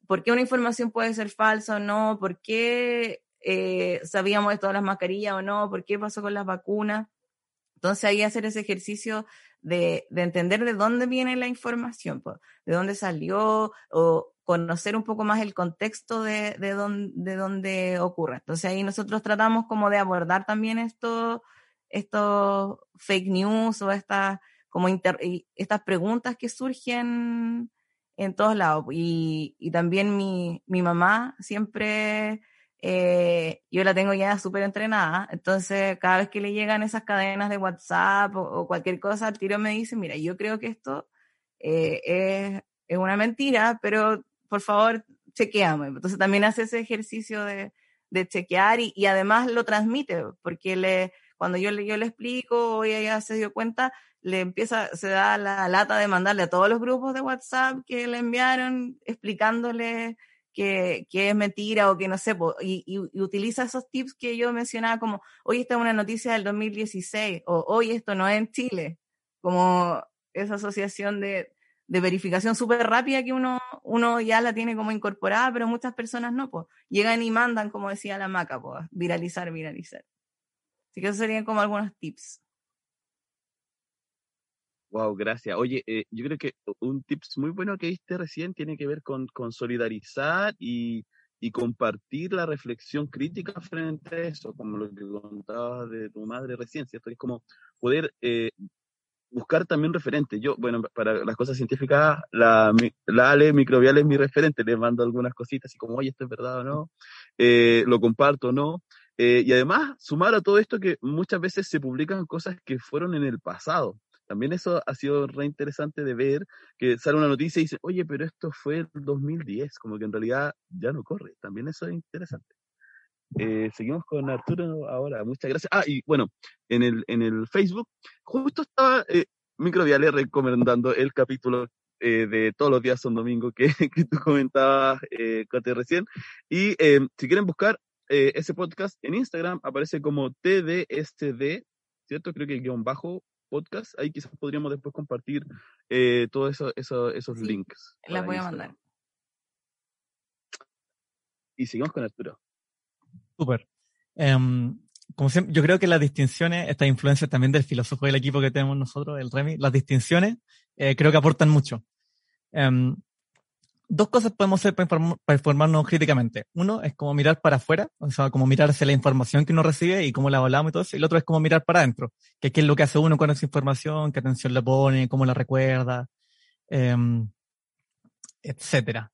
por qué una información puede ser falsa o no, por qué eh, sabíamos de todas las mascarillas o no, por qué pasó con las vacunas. Entonces ahí hacer ese ejercicio de, de entender de dónde viene la información, pues, de dónde salió o conocer un poco más el contexto de, de, de dónde ocurre. Entonces ahí nosotros tratamos como de abordar también esto, estos fake news o estas, como estas preguntas que surgen en todos lados. Y, y también mi, mi mamá siempre eh, yo la tengo ya súper entrenada, entonces cada vez que le llegan esas cadenas de WhatsApp o, cualquier cosa, al tiro me dice, mira, yo creo que esto eh, es, es, una mentira, pero por favor, chequeame. Entonces también hace ese ejercicio de, de chequear y, y, además lo transmite, porque le, cuando yo le, yo le explico o ella se dio cuenta, le empieza, se da la lata de mandarle a todos los grupos de WhatsApp que le enviaron explicándole que, es mentira o que no sé, y, utiliza esos tips que yo mencionaba como, hoy esta es una noticia del 2016 o hoy esto no es en Chile, como esa asociación de, verificación súper rápida que uno, uno ya la tiene como incorporada, pero muchas personas no, pues llegan y mandan, como decía la maca, viralizar, viralizar. Así que esos serían como algunos tips. Wow, gracias. Oye, eh, yo creo que un tips muy bueno que diste recién tiene que ver con, con solidarizar y, y, compartir la reflexión crítica frente a eso, como lo que contabas de tu madre recién, ¿cierto? Es como poder eh, buscar también referentes. Yo, bueno, para las cosas científicas, la, la Ale microbial es mi referente, le mando algunas cositas, así como, oye, esto es verdad o no, eh, lo comparto o no. y además, sumar a todo esto que muchas veces se publican cosas que fueron en el pasado. También eso ha sido re interesante de ver que sale una noticia y dice, oye, pero esto fue el 2010, como que en realidad ya no corre. También eso es interesante. Eh, seguimos con Arturo ahora, muchas gracias. Ah, y bueno, en el, en el Facebook, justo estaba eh, Microbiales recomendando el capítulo eh, de Todos los días son domingo que, que tú comentabas, eh, recién. Y eh, si quieren buscar ese podcast en Instagram, aparece como TDSD, ¿cierto? Creo que guion bajo podcast, ahí quizás podríamos después compartir eh, todos eso, eso, esos links. Las voy a mandar. Y seguimos con Arturo. Súper. Em, como siempre, yo creo que las distinciones, estas influencias también del filósofo del equipo que tenemos nosotros, el Remy, las distinciones eh, creo que aportan mucho. Um, dos cosas podemos hacer para, informarnos críticamente. Uno es como mirar para afuera, o sea, como mirarse la información que uno recibe y cómo la hablamos y todo eso. Y el otro es como mirar para adentro, qué es lo que hace uno con esa información, qué atención le pone, cómo la recuerda, eh, etcétera.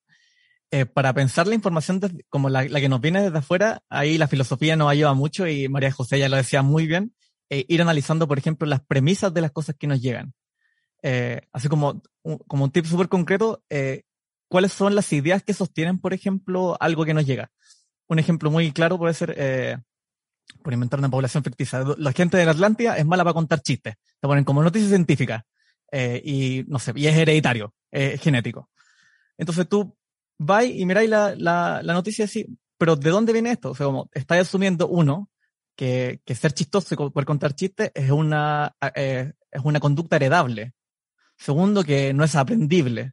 Para pensar la información como la, la, que nos viene desde afuera, ahí la filosofía nos ayuda mucho y María José ya lo decía muy bien, eh, ir analizando, por ejemplo, las premisas de las cosas que nos llegan. Eh, así como, un, como un tip súper concreto, eh, cuáles son las ideas que sostienen, por ejemplo, algo que nos llega. Un ejemplo muy claro puede ser, eh, por inventar una población ficticia, la gente de la Atlántida es mala para contar chistes. Te ponen como noticia científica eh, y, no sé, y es hereditario, es genético. Entonces tú vas y miráis la, la, la noticia así, pero ¿de dónde viene esto? O sea, como estáis asumiendo, uno, que, que ser chistoso y poder contar chistes es una, eh, es una conducta heredable. Segundo, que no es aprendible.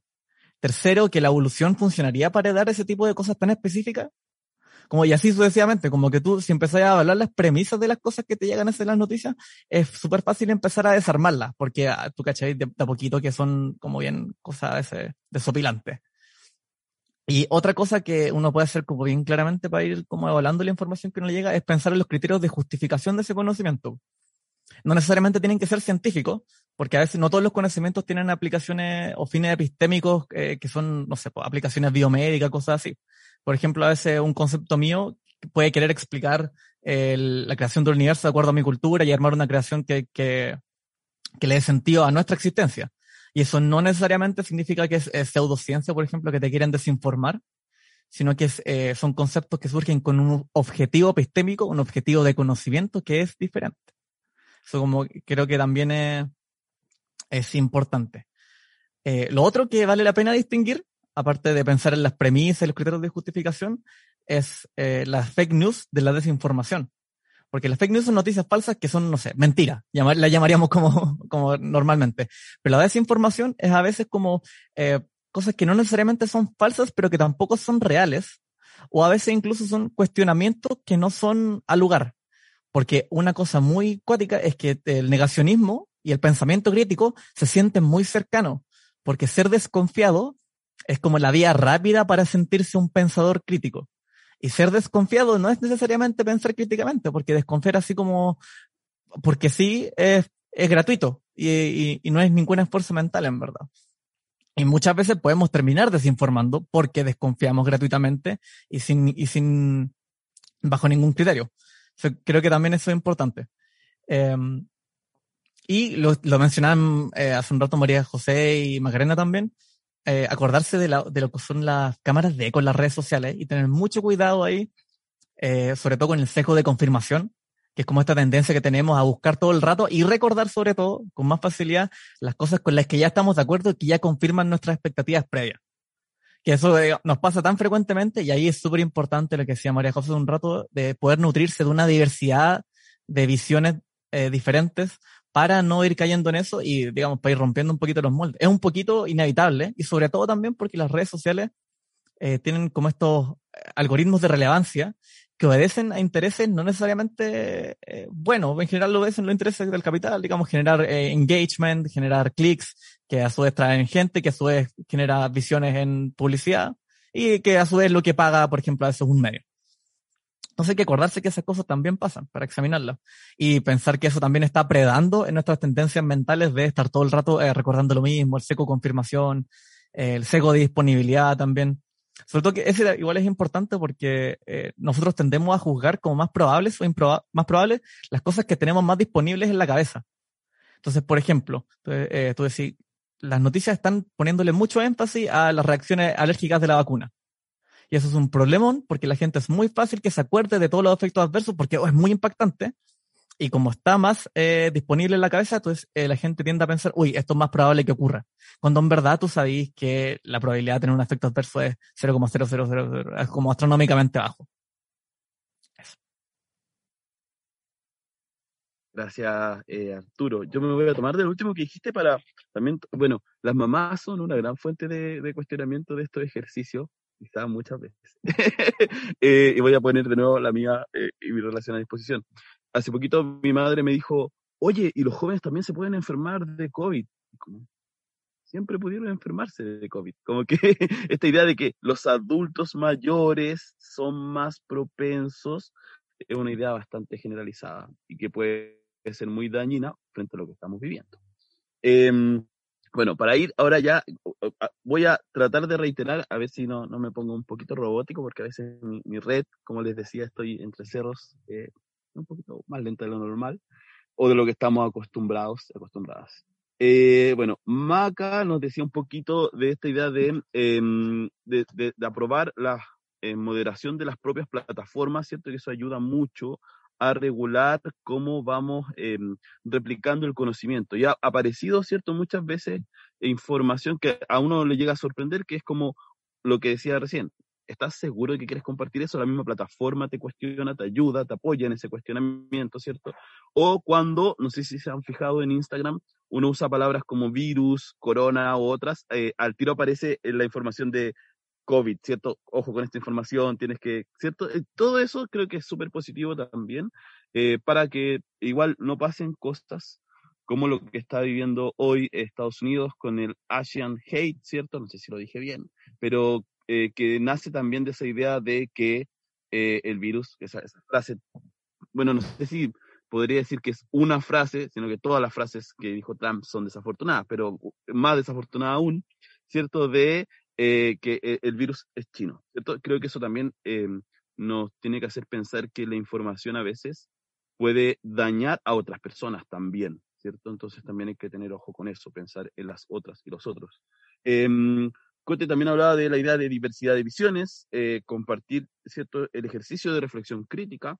Tercero, que la evolución funcionaría para dar ese tipo de cosas tan específicas. Como y así sucesivamente, como que tú, si empezás a hablar las premisas de las cosas que te llegan a hacer las noticias, es súper fácil empezar a desarmarlas, porque ah, tú cacháis de, a poquito que son como bien cosas de desopilantes. Y otra cosa que uno puede hacer como bien claramente para ir como evaluando la información que nos llega es pensar en los criterios de justificación de ese conocimiento no necesariamente tienen que ser científicos, porque a veces no todos los conocimientos tienen aplicaciones o fines epistémicos eh, que son, no sé, pues, aplicaciones biomédicas, cosas así. Por ejemplo, a veces un concepto mío puede querer explicar la creación del universo de acuerdo a mi cultura y armar una creación que, que, que le dé sentido a nuestra existencia. Y eso no necesariamente significa que es, pseudociencia, por ejemplo, que te quieren desinformar, sino que es, eh, son conceptos que surgen con un objetivo epistémico, un objetivo de conocimiento que es diferente. Eso como creo que también es, es importante. Eh, lo otro que vale la pena distinguir, aparte de pensar en las premisas y los criterios de justificación, es eh, las fake news de la desinformación. Porque las fake news son noticias falsas que son, no sé, mentiras, la llamaríamos como, como normalmente. Pero la desinformación es a veces como eh, cosas que no necesariamente son falsas, pero que tampoco son reales. O a veces incluso son cuestionamientos que no son al lugar. Porque una cosa muy cuática es que el negacionismo y el pensamiento crítico se sienten muy cercanos, porque ser desconfiado es como la vía rápida para sentirse un pensador crítico. Y ser desconfiado no es necesariamente pensar críticamente, porque desconfiar así como, porque sí, es, es gratuito y, y, no es ningún esfuerzo mental, en verdad. Y muchas veces podemos terminar desinformando porque desconfiamos gratuitamente y sin, y sin, bajo ningún criterio. creo que también eso es importante. Em, y lo, lo mencionaban eh, hace un rato María José y Macarena también, eh, acordarse de, la, de, lo que son las cámaras de eco en las redes sociales y tener mucho cuidado ahí, eh, sobre todo con el sesgo de confirmación, que es como esta tendencia que tenemos a buscar todo el rato y recordar sobre todo con más facilidad las cosas con las que ya estamos de acuerdo y que ya confirman nuestras expectativas previas. Que eso nos pasa tan frecuentemente y ahí es súper importante lo que decía María José un rato, de poder nutrirse de una diversidad de visiones eh, diferentes para no ir cayendo en eso y, digamos, para ir rompiendo un poquito los moldes. Es un poquito inevitable y sobre todo también porque las redes sociales eh, tienen como estos algoritmos de relevancia que obedecen a intereses no necesariamente eh, buenos, en general lo obedecen los intereses del capital, digamos, generar eh, engagement, generar clics, que a su vez traen gente, que a su vez genera visiones en publicidad y que a su vez lo que paga, por ejemplo, a veces un medio. Entonces hay que acordarse que esas cosas también pasan para examinarlas y pensar que eso también está predando en nuestras tendencias mentales de estar todo el rato eh, recordando lo mismo, el seco confirmación, el seco de disponibilidad también. Sobre todo que ese igual es importante porque eh, nosotros tendemos a juzgar como más probables o más probables las cosas que tenemos más disponibles en la cabeza. Entonces, por ejemplo, eh, tú decís, las noticias están poniéndole mucho énfasis a las reacciones alérgicas de la vacuna. Y eso es un problemón porque la gente es muy fácil que se acuerde de todos los efectos adversos porque oh, es muy impactante y como está más eh, disponible en la cabeza, entonces eh, la gente tiende a pensar, uy, esto es más probable que ocurra. Cuando en verdad tú sabís que la probabilidad de tener un efecto adverso es 0,0000, es como astronómicamente bajo. Gracias, eh, Arturo. Yo me voy a tomar del último que dijiste para también, bueno, las mamás son una gran fuente de, cuestionamiento de estos ejercicios, quizás muchas veces. y voy a poner de nuevo la mía y mi relación a disposición hace poquito mi madre me dijo, oye, y los jóvenes también se pueden enfermar de COVID. siempre pudieron enfermarse de COVID. Como que esta idea de que los adultos mayores son más propensos es una idea bastante generalizada y que puede ser muy dañina frente a lo que estamos viviendo. Em, bueno, para ir ahora ya, voy a tratar de reiterar, a ver si no, no me pongo un poquito robótico, porque a veces mi, red, como les decía, estoy entre cerros, eh, un poquito más lenta de lo normal, o de lo que estamos acostumbrados, acostumbradas. Eh, bueno, Maca nos decía un poquito de esta idea de, em, de, de, aprobar la eh, moderación de las propias plataformas, ¿cierto? Que eso ayuda mucho a regular cómo vamos em, replicando el conocimiento. Ya ha aparecido, ¿cierto? Muchas veces información que a uno le llega a sorprender, que es como lo que decía recién, ¿Estás seguro de que quieres compartir eso? La misma plataforma te cuestiona, te ayuda, te apoya en ese cuestionamiento, ¿cierto? O cuando, no sé si se han fijado en Instagram, uno usa palabras como virus, corona u otras, eh, al tiro aparece la información de COVID, ¿cierto? Ojo con esta información, tienes que, ¿cierto? Eh, todo eso creo que es súper positivo también, eh, para que igual no pasen cosas como lo que está viviendo hoy Estados Unidos con el Asian Hate, ¿cierto? No sé si lo dije bien, pero eh, que nace también de esa idea de que eh, el virus, esa, esa, frase, bueno, no sé si podría decir que es una frase, sino que todas las frases que dijo Trump son desafortunadas, pero más desafortunada aún, ¿cierto? De eh, que el virus es chino. Creo que eso también nos tiene que hacer pensar que la información a veces puede dañar a otras personas también, ¿cierto? Entonces también hay que tener ojo con eso, pensar en las otras y los otros. Em, Cote también hablaba de la idea de diversidad de visiones, eh, compartir ¿cierto? el ejercicio de reflexión crítica.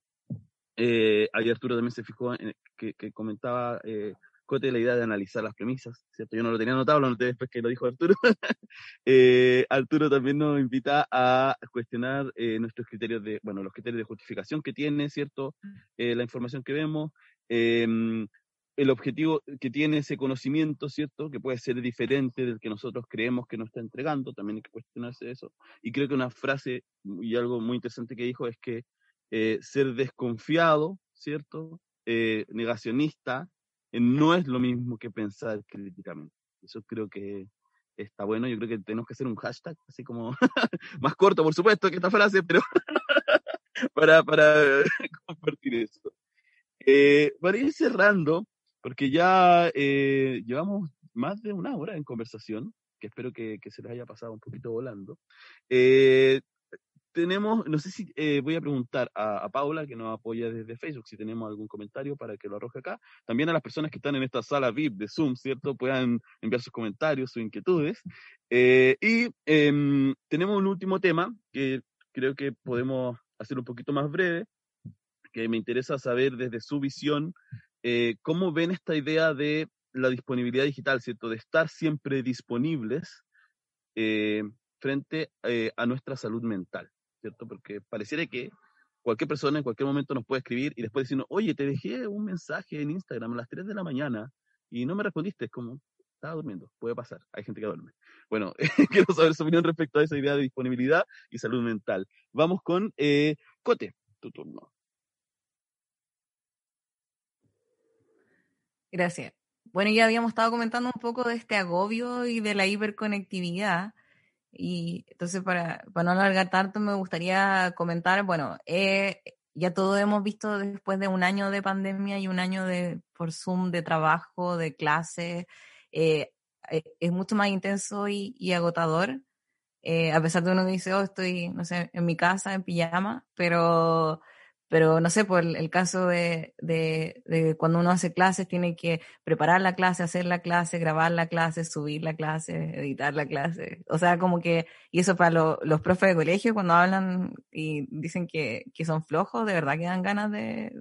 Eh, ahí Arturo también se fijó que, comentaba eh, Cote la idea de analizar las premisas, ¿cierto? Yo no lo tenía anotado, lo noté después que lo dijo Arturo. Eh, Arturo también nos invita a cuestionar nuestros criterios de, bueno, los criterios de justificación que tiene, ¿cierto? la información que vemos em, el objetivo que tiene ese conocimiento, ¿cierto? Que puede ser diferente del que nosotros creemos que nos está entregando, también hay que cuestionarse eso. Y creo que una frase y algo muy interesante que dijo es que eh, ser desconfiado, ¿cierto? Eh, negacionista, eh, no es lo mismo que pensar críticamente. Eso creo que está bueno. Yo creo que tenemos que hacer un hashtag, así como más corto, por supuesto, que esta frase, pero para, para compartir eso. Eh, para ir cerrando, porque ya eh, llevamos más de una hora en conversación, que espero que, que se les haya pasado un poquito volando. Eh, tenemos, no sé si eh, voy a preguntar a, Paula, que nos apoya desde Facebook, si tenemos algún comentario para que lo arroje acá. También a las personas que están en esta sala VIP de Zoom, ¿cierto? Puedan enviar sus comentarios, sus inquietudes. Eh, y em, tenemos un último tema que creo que podemos hacer un poquito más breve, que me interesa saber desde su visión eh, cómo ven esta idea de la disponibilidad digital, ¿cierto? De estar siempre disponibles frente a nuestra salud mental. ¿Cierto? Porque pareciera que cualquier persona en cualquier momento nos puede escribir y después decirnos, oye, te dejé un mensaje en Instagram a las 3 de la mañana y no me respondiste, es como, estaba durmiendo, puede pasar, hay gente que duerme. Bueno, quiero saber su opinión respecto a esa idea de disponibilidad y salud mental. Vamos con eh, Cote, tu turno. Gracias. Bueno, ya habíamos estado comentando un poco de este agobio y de la hiperconectividad. Y entonces, para, para no alargar tanto, me gustaría comentar, bueno, eh, ya todos hemos visto después de un año de pandemia y un año de por Zoom de trabajo, de clase, eh, eh, es mucho más intenso y, agotador. a pesar de uno dice, oh, estoy, no sé, en mi casa, en pijama, pero pero no sé, por el, caso de, de, cuando uno hace clases, tiene que preparar la clase, hacer la clase, grabar la clase, subir la clase, editar la clase. O sea, como que, y eso para los profes de colegio, cuando hablan y dicen que, que son flojos, de verdad que dan ganas de,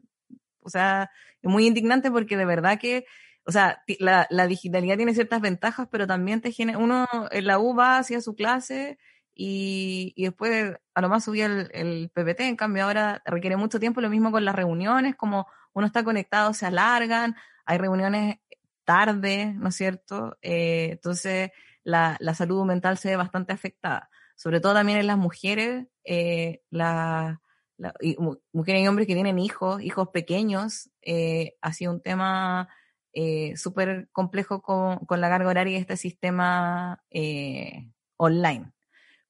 o sea, es muy indignante porque de verdad que, o sea, la, la digitalidad tiene ciertas ventajas, pero también te genera, uno en la U va hacia su clase y, y, después a lo más subía el, PPT, en cambio ahora requiere mucho tiempo, lo mismo con las reuniones, como uno está conectado, se alargan, hay reuniones tarde, ¿no es cierto? Eh, entonces la, salud mental se ve bastante afectada, sobre todo también en las mujeres, eh, la, la y, mujeres y hombres que tienen hijos, hijos pequeños, eh, ha sido un tema eh, súper complejo con, con, la carga horaria y este sistema eh, online.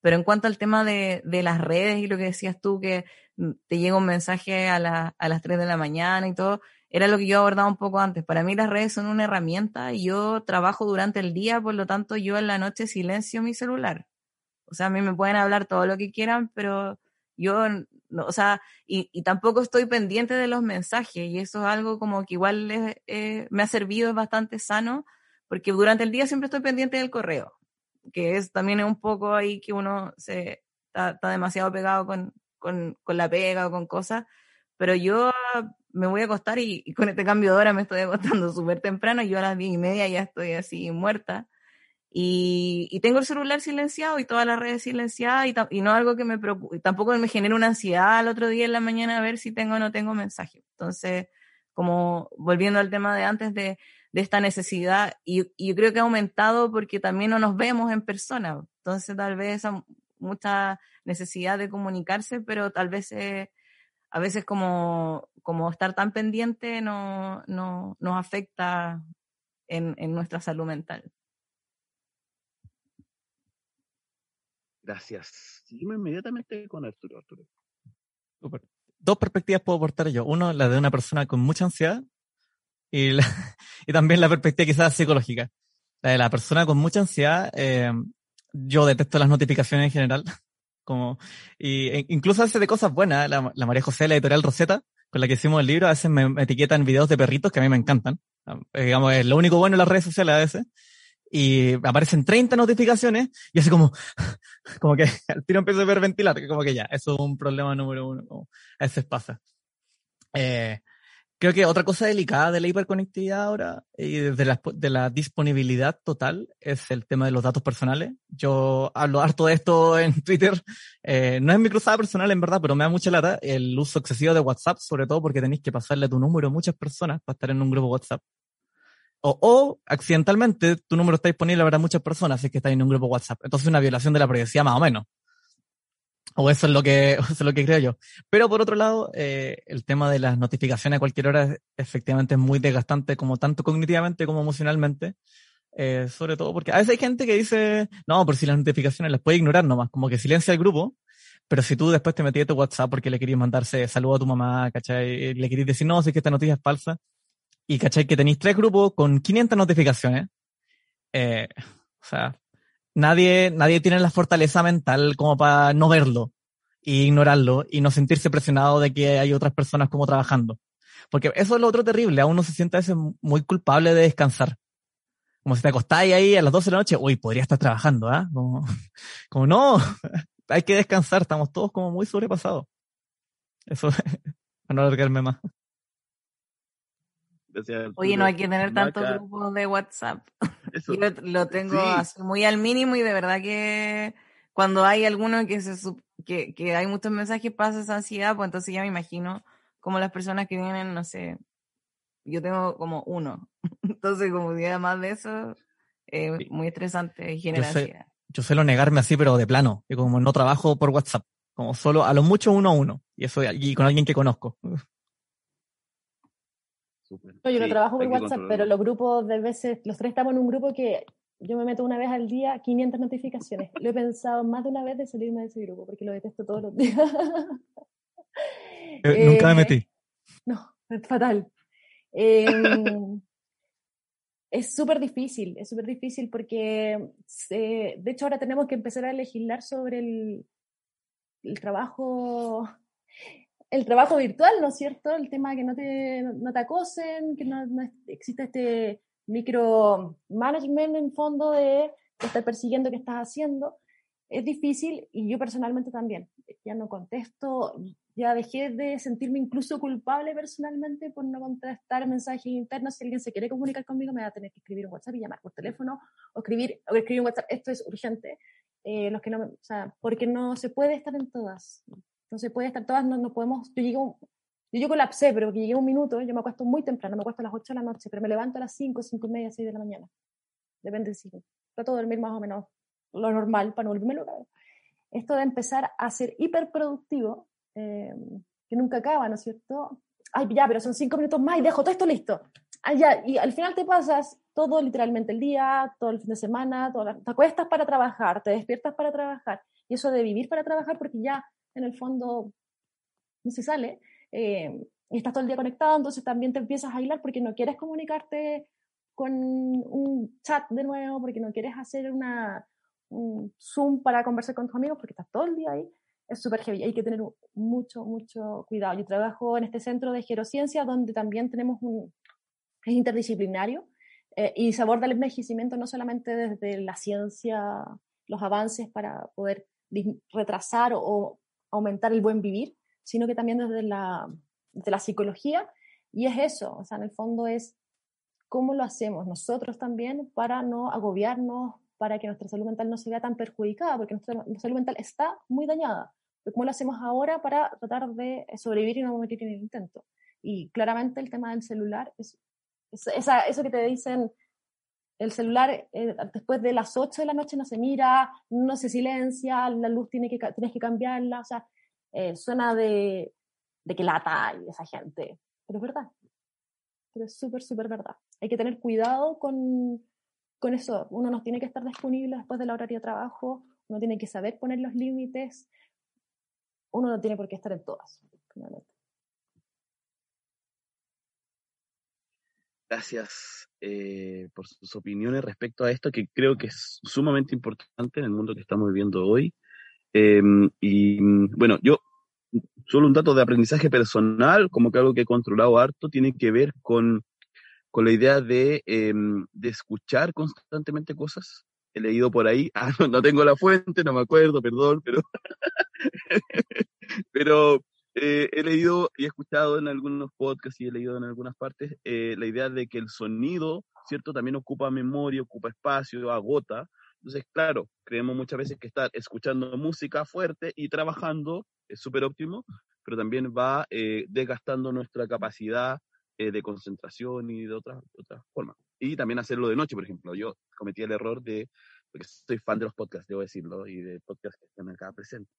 Pero en cuanto al tema de, de, las redes y lo que decías tú, que mm, te llega un mensaje a, la, a las 3 de la mañana y todo, era lo que yo abordaba un poco antes. Para mí las redes son una herramienta y yo trabajo durante el día, por lo tanto yo en la noche silencio mi celular. O sea, a mí me pueden hablar todo lo que quieran, pero yo, no, o sea, y, y tampoco estoy pendiente de los mensajes y eso es algo como que igual eh, me ha servido, es bastante sano, porque durante el día siempre estoy pendiente del correo que es también un poco ahí que uno se está, demasiado pegado con, con, con, la pega o con cosas, pero yo me voy a acostar y, con este cambio de hora me estoy acostando súper temprano, yo a las diez y media ya estoy así muerta. Y, y, tengo el celular silenciado y todas las redes silenciadas y, y no algo que me preocupe, tampoco me genera una ansiedad al otro día en la mañana a ver si tengo o no tengo mensaje. Entonces, como volviendo al tema de antes de, de esta necesidad y, yo creo que ha aumentado porque también no nos vemos en persona. Entonces tal vez esa mucha necesidad de comunicarse, pero tal vez eh, a veces como, como estar tan pendiente no, no nos afecta en, en nuestra salud mental. Gracias. Seguimos inmediatamente con Arturo. Arturo. Dos perspectivas puedo aportar yo. Uno, la de una persona con mucha ansiedad y, y también la perspectiva quizás psicológica. La de la persona con mucha ansiedad, eh, yo detesto las notificaciones en general, como, y e, incluso a veces de cosas buenas, la, la María José, la editorial Rosetta, con la que hicimos el libro, a veces me, etiquetan videos de perritos que a mí me encantan. Eh, digamos, es lo único bueno en las redes sociales a veces. Y aparecen 30 notificaciones y así como, como que al tiro empiezo a hiperventilar, como que ya, eso es un problema número uno, como a veces pasa. Eh, Creo que otra cosa delicada de la hiperconectividad ahora y de la, disponibilidad total es el tema de los datos personales. Yo hablo harto de esto en Twitter. Eh, no es mi cruzada personal en verdad, pero me da mucha lata el uso excesivo de WhatsApp, sobre todo porque tenéis que pasarle tu número a muchas personas para estar en un grupo WhatsApp. O, o accidentalmente tu número está disponible para muchas personas es que estás en un grupo WhatsApp. Entonces es una violación de la privacidad más o menos. O eso es lo que, eso es lo que creo yo. Pero por otro lado, eh, el tema de las notificaciones a cualquier hora efectivamente es muy desgastante, como tanto cognitivamente como emocionalmente. Eh, sobre todo porque a veces hay gente que dice, no, por si las notificaciones las puede ignorar nomás, como que silencia el grupo, pero si tú después te metías tu WhatsApp porque le querías mandarse saludo a tu mamá, ¿cachai? Le querías decir, no, sé que esta noticia es falsa, y ¿cachai? Que tenéis tres grupos con 500 notificaciones, eh, o sea, nadie, nadie tiene la fortaleza mental como para no verlo e ignorarlo y no sentirse presionado de que hay otras personas como trabajando. Porque eso es lo otro terrible, a uno se siente a veces muy culpable de descansar. Como si te acostáis ahí a las 12 de la noche, uy, podría estar trabajando, ¿ah? Como, como no, hay que descansar, estamos todos como muy sobrepasados. Eso, para no alargarme más. Oye, no hay que tener tantos grupos de WhatsApp. Yo lo, tengo así muy al mínimo y de verdad que cuando hay alguno que se que, que hay muchos mensajes pasa esa ansiedad, pues entonces ya me imagino como las personas que vienen, no sé, yo tengo como uno. Entonces, como día más de eso, es muy estresante y genera yo sé. Yo suelo negarme así, pero de plano, y como no trabajo por WhatsApp, como solo a lo mucho uno a uno, y eso y con alguien que conozco. yo no trabajo por WhatsApp, pero los grupos de veces, los tres estamos en un grupo que yo me meto una vez al día 500 notificaciones. Lo he pensado más de una vez de salirme de ese grupo porque lo detesto todos los días. Eh, nunca me metí. No, es fatal. Em, es súper difícil, es súper difícil porque, de hecho, ahora tenemos que empezar a legislar sobre el, el trabajo el trabajo virtual, ¿no es cierto? El tema que no te, no te acosen, que no, no existe este micromanagement en fondo de estar persiguiendo qué estás haciendo. Es difícil y yo personalmente también. Ya no contesto, ya dejé de sentirme incluso culpable personalmente por no contestar mensajes internos. Si alguien se quiere comunicar conmigo, me va a tener que escribir un WhatsApp y llamar por teléfono o escribir, o escribir un WhatsApp. Esto es urgente. Eh, los que no, o sea, porque no se puede estar en todas. Se puede estar todas, no, no podemos. Yo llego, yo, yo colapsé, pero porque llegué un minuto, yo me acuesto muy temprano, me acuesto a las 8 de la noche, pero me levanto a las 5, 5 y media, 6 de la mañana. Depende si trato de dormir más o menos lo normal para no volverme loca. Esto de empezar a ser hiperproductivo eh, que nunca acaba, ¿no es cierto? Ay, ya, pero son cinco minutos más y dejo todo esto listo. Ay, ya, y al final te pasas todo literalmente el día, todo el fin de semana, te acuestas para trabajar, te despiertas para trabajar. Y eso de vivir para trabajar, porque ya en el fondo no se sale, eh, y estás todo el día conectado, entonces también te empiezas a aislar porque no quieres comunicarte con un chat de nuevo, porque no quieres hacer una, un Zoom para conversar con tus amigos, porque estás todo el día ahí es súper heavy. Hay que tener mucho, mucho cuidado. Yo trabajo en este centro de gerociencia donde también tenemos un, es interdisciplinario eh, y se aborda el envejecimiento no solamente desde la ciencia, los avances para poder retrasar o, aumentar el buen vivir, sino que también desde la, desde la psicología. Y es eso, o sea, en el fondo es cómo lo hacemos nosotros también para no agobiarnos, para que nuestra salud mental no se vea tan perjudicada, porque nuestra salud mental está muy dañada. ¿Cómo lo hacemos ahora para tratar de sobrevivir y no morir en el intento? Y claramente el tema del celular, es, esa, eso que te dicen, el celular eh, después de las 8 de la noche no se mira, no se silencia, la luz tiene que, tienes que cambiarla, o sea, eh, suena de, de que lata y esa gente, pero es verdad, pero es súper, súper verdad. Hay que tener cuidado con, con eso, uno no tiene que estar disponible después del horario de trabajo, uno tiene que saber poner los límites, uno no tiene por qué estar en todas. Gracias eh, por sus opiniones respecto a esto, que creo que es sumamente importante en el mundo que estamos viviendo hoy. Em, y bueno, yo, solo un dato de aprendizaje personal, como que algo que he controlado harto, tiene que ver con, con la idea de, em, de escuchar constantemente cosas. He leído por ahí, ah, no tengo la fuente, no me acuerdo, perdón, pero Pero eh, he leído y he escuchado en algunos podcasts y he leído en algunas partes eh, la idea de que el sonido, ¿cierto? También ocupa memoria, ocupa espacio, agota. Entonces, claro, creemos muchas veces que estar escuchando música fuerte y trabajando es súper óptimo, pero también va eh, desgastando nuestra capacidad de concentración y de otras otra formas. Y también hacerlo de noche, por ejemplo. Yo cometí el error de, porque soy fan de los podcasts, debo decirlo, y de podcasts que están acá presentes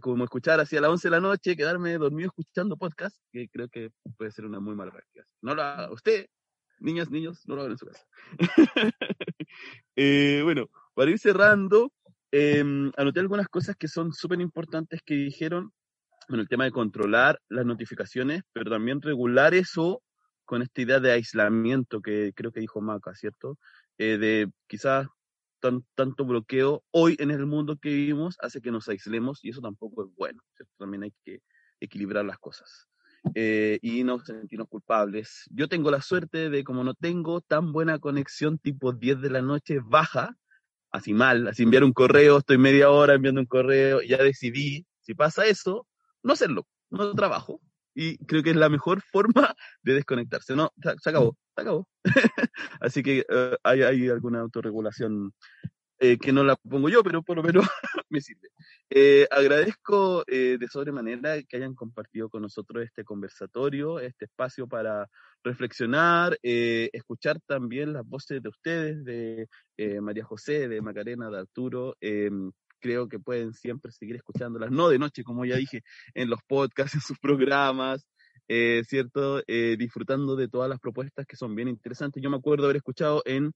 como escuchar así a las 11 de la noche, quedarme dormido escuchando podcast, que creo que puede ser una muy mala práctica. No la, usted, niñas, niños, no lo hagan en su casa. Eh, bueno, para ir cerrando, em, anoté algunas cosas que son súper importantes que dijeron. Bueno, el tema de controlar las notificaciones, pero también regular eso con esta idea de aislamiento que creo que dijo Maca, ¿cierto? Eh, de quizás tanto bloqueo hoy en el mundo que vivimos hace que nos aislemos y eso tampoco es bueno, ¿cierto? También hay que equilibrar las cosas. Eh, y no sentirnos culpables. Yo tengo la suerte de, como no tengo tan buena conexión, tipo 10 de la noche, baja, así mal, así enviar un correo, estoy media hora enviando un correo, ya decidí, si pasa eso, no hacerlo, no trabajo. Y creo que es la mejor forma de desconectarse. No, se, acabó, se acabó. así que eh, hay, hay alguna autorregulación eh, que no la pongo yo, pero por lo menos me sirve. Eh, agradezco eh, de sobremanera que hayan compartido con nosotros este conversatorio, este espacio para reflexionar, escuchar también las voces de ustedes, de María José, de Macarena, de Arturo. Creo que pueden siempre seguir escuchándolas, no de noche, como ya dije, en los podcasts, en sus programas, ¿cierto? disfrutando de todas las propuestas que son bien interesantes. Yo me acuerdo haber escuchado en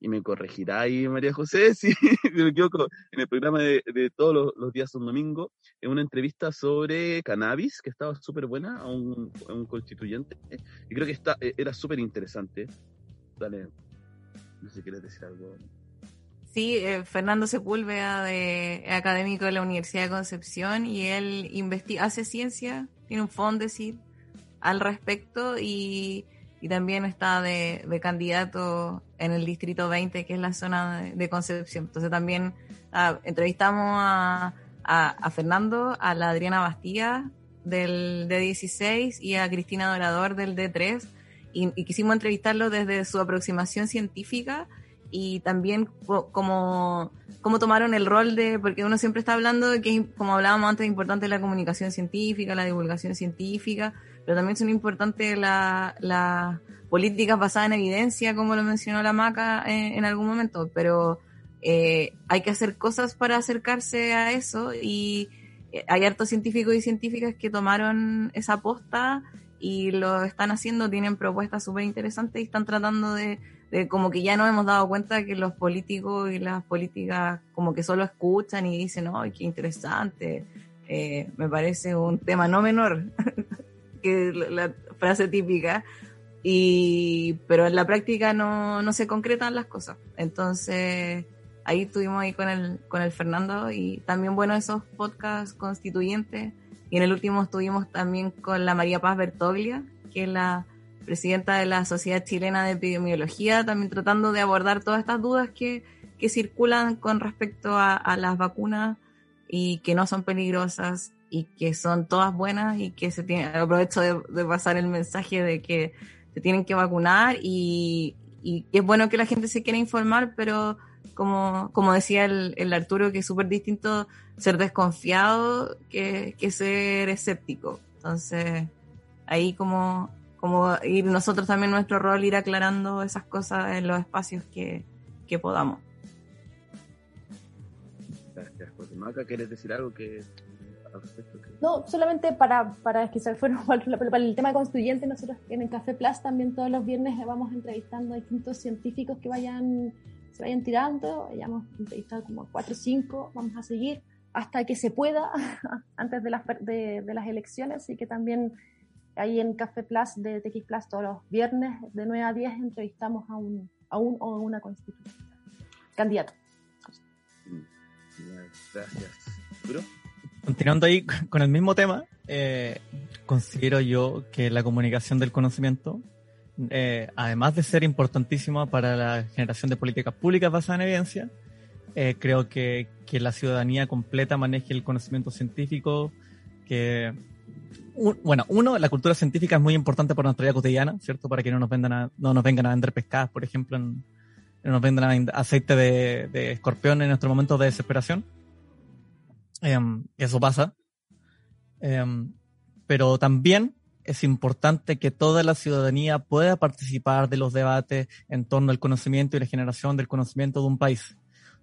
y me corregirá ahí María José, si me equivoco, en el programa de, todos los, días un domingo, en una entrevista sobre cannabis, que estaba súper buena, a un, constituyente, y creo que está, e, era súper interesante. Dale, no sé si quieres decir algo. Sí, eh, Fernando Sepúlveda, de, académico de la Universidad de Concepción, y él investiga, hace ciencia, tiene un fondo decir al respecto, y y también está de, candidato en el distrito 20, que es la zona de, Concepción. Entonces también ah, entrevistamos a, Fernando, a la Adriana Bastía del D16 y a Cristina Dorador del D3 y, quisimos entrevistarlo desde su aproximación científica y también como, como tomaron el rol de, porque uno siempre está hablando de que, como hablábamos antes, es importante la comunicación científica, la divulgación científica, pero también son importantes las la políticas basadas en evidencia, como lo mencionó la Maca en, algún momento, pero eh, hay que hacer cosas para acercarse a eso y eh, hay hartos científicos y científicas que tomaron esa posta y lo están haciendo, tienen propuestas súper interesantes y están tratando de, de, como que ya nos hemos dado cuenta que los políticos y las políticas como que solo escuchan y dicen, ¡ay, qué interesante! Eh, me parece un tema no menor. que la, frase típica, y, pero en la práctica no, no se concretan las cosas. Entonces, ahí estuvimos ahí con el, con el Fernando y también, bueno, esos podcasts constituyentes. Y en el último estuvimos también con la María Paz Bertoglia, que es la presidenta de la Sociedad Chilena de Epidemiología, también tratando de abordar todas estas dudas que, que circulan con respecto a, a las vacunas y que no son peligrosas y que son todas buenas y que se tiene, aprovecho de, pasar el mensaje de que se tienen que vacunar y, y es bueno que la gente se quiera informar, pero como, como decía el, el Arturo, que es súper distinto ser desconfiado que, que, ser escéptico. Entonces, ahí como, como ir nosotros también nuestro rol, ir aclarando esas cosas en los espacios que, que podamos. Gracias, José Maca. ¿Quieres decir algo que no, solamente para, para que se fueron para el tema constituyente, nosotros en el Café Plus también todos los viernes vamos entrevistando a distintos científicos que vayan, se vayan tirando, ya hemos entrevistado como cuatro o cinco, vamos a seguir hasta que se pueda, antes de las, de, las elecciones, y que también ahí en Café Plus de TX Plus todos los viernes de 9 a 10 entrevistamos a un, a un o una constituyente, candidato. Gracias. Continuando ahí con el mismo tema, eh, considero yo que la comunicación del conocimiento, eh, además de ser importantísima para la generación de políticas públicas basadas en evidencia, eh, creo que, que, la ciudadanía completa maneje el conocimiento científico, que, bueno, uno, la cultura científica es muy importante para nuestra vida cotidiana, ¿cierto? Para que no nos, vendan no nos vengan a vender pescadas, por ejemplo, no nos vendan aceite de, de escorpión en nuestros momentos de desesperación Em, eso pasa. Em, pero también es importante que toda la ciudadanía pueda participar de los debates en torno al conocimiento y la generación del conocimiento de un país.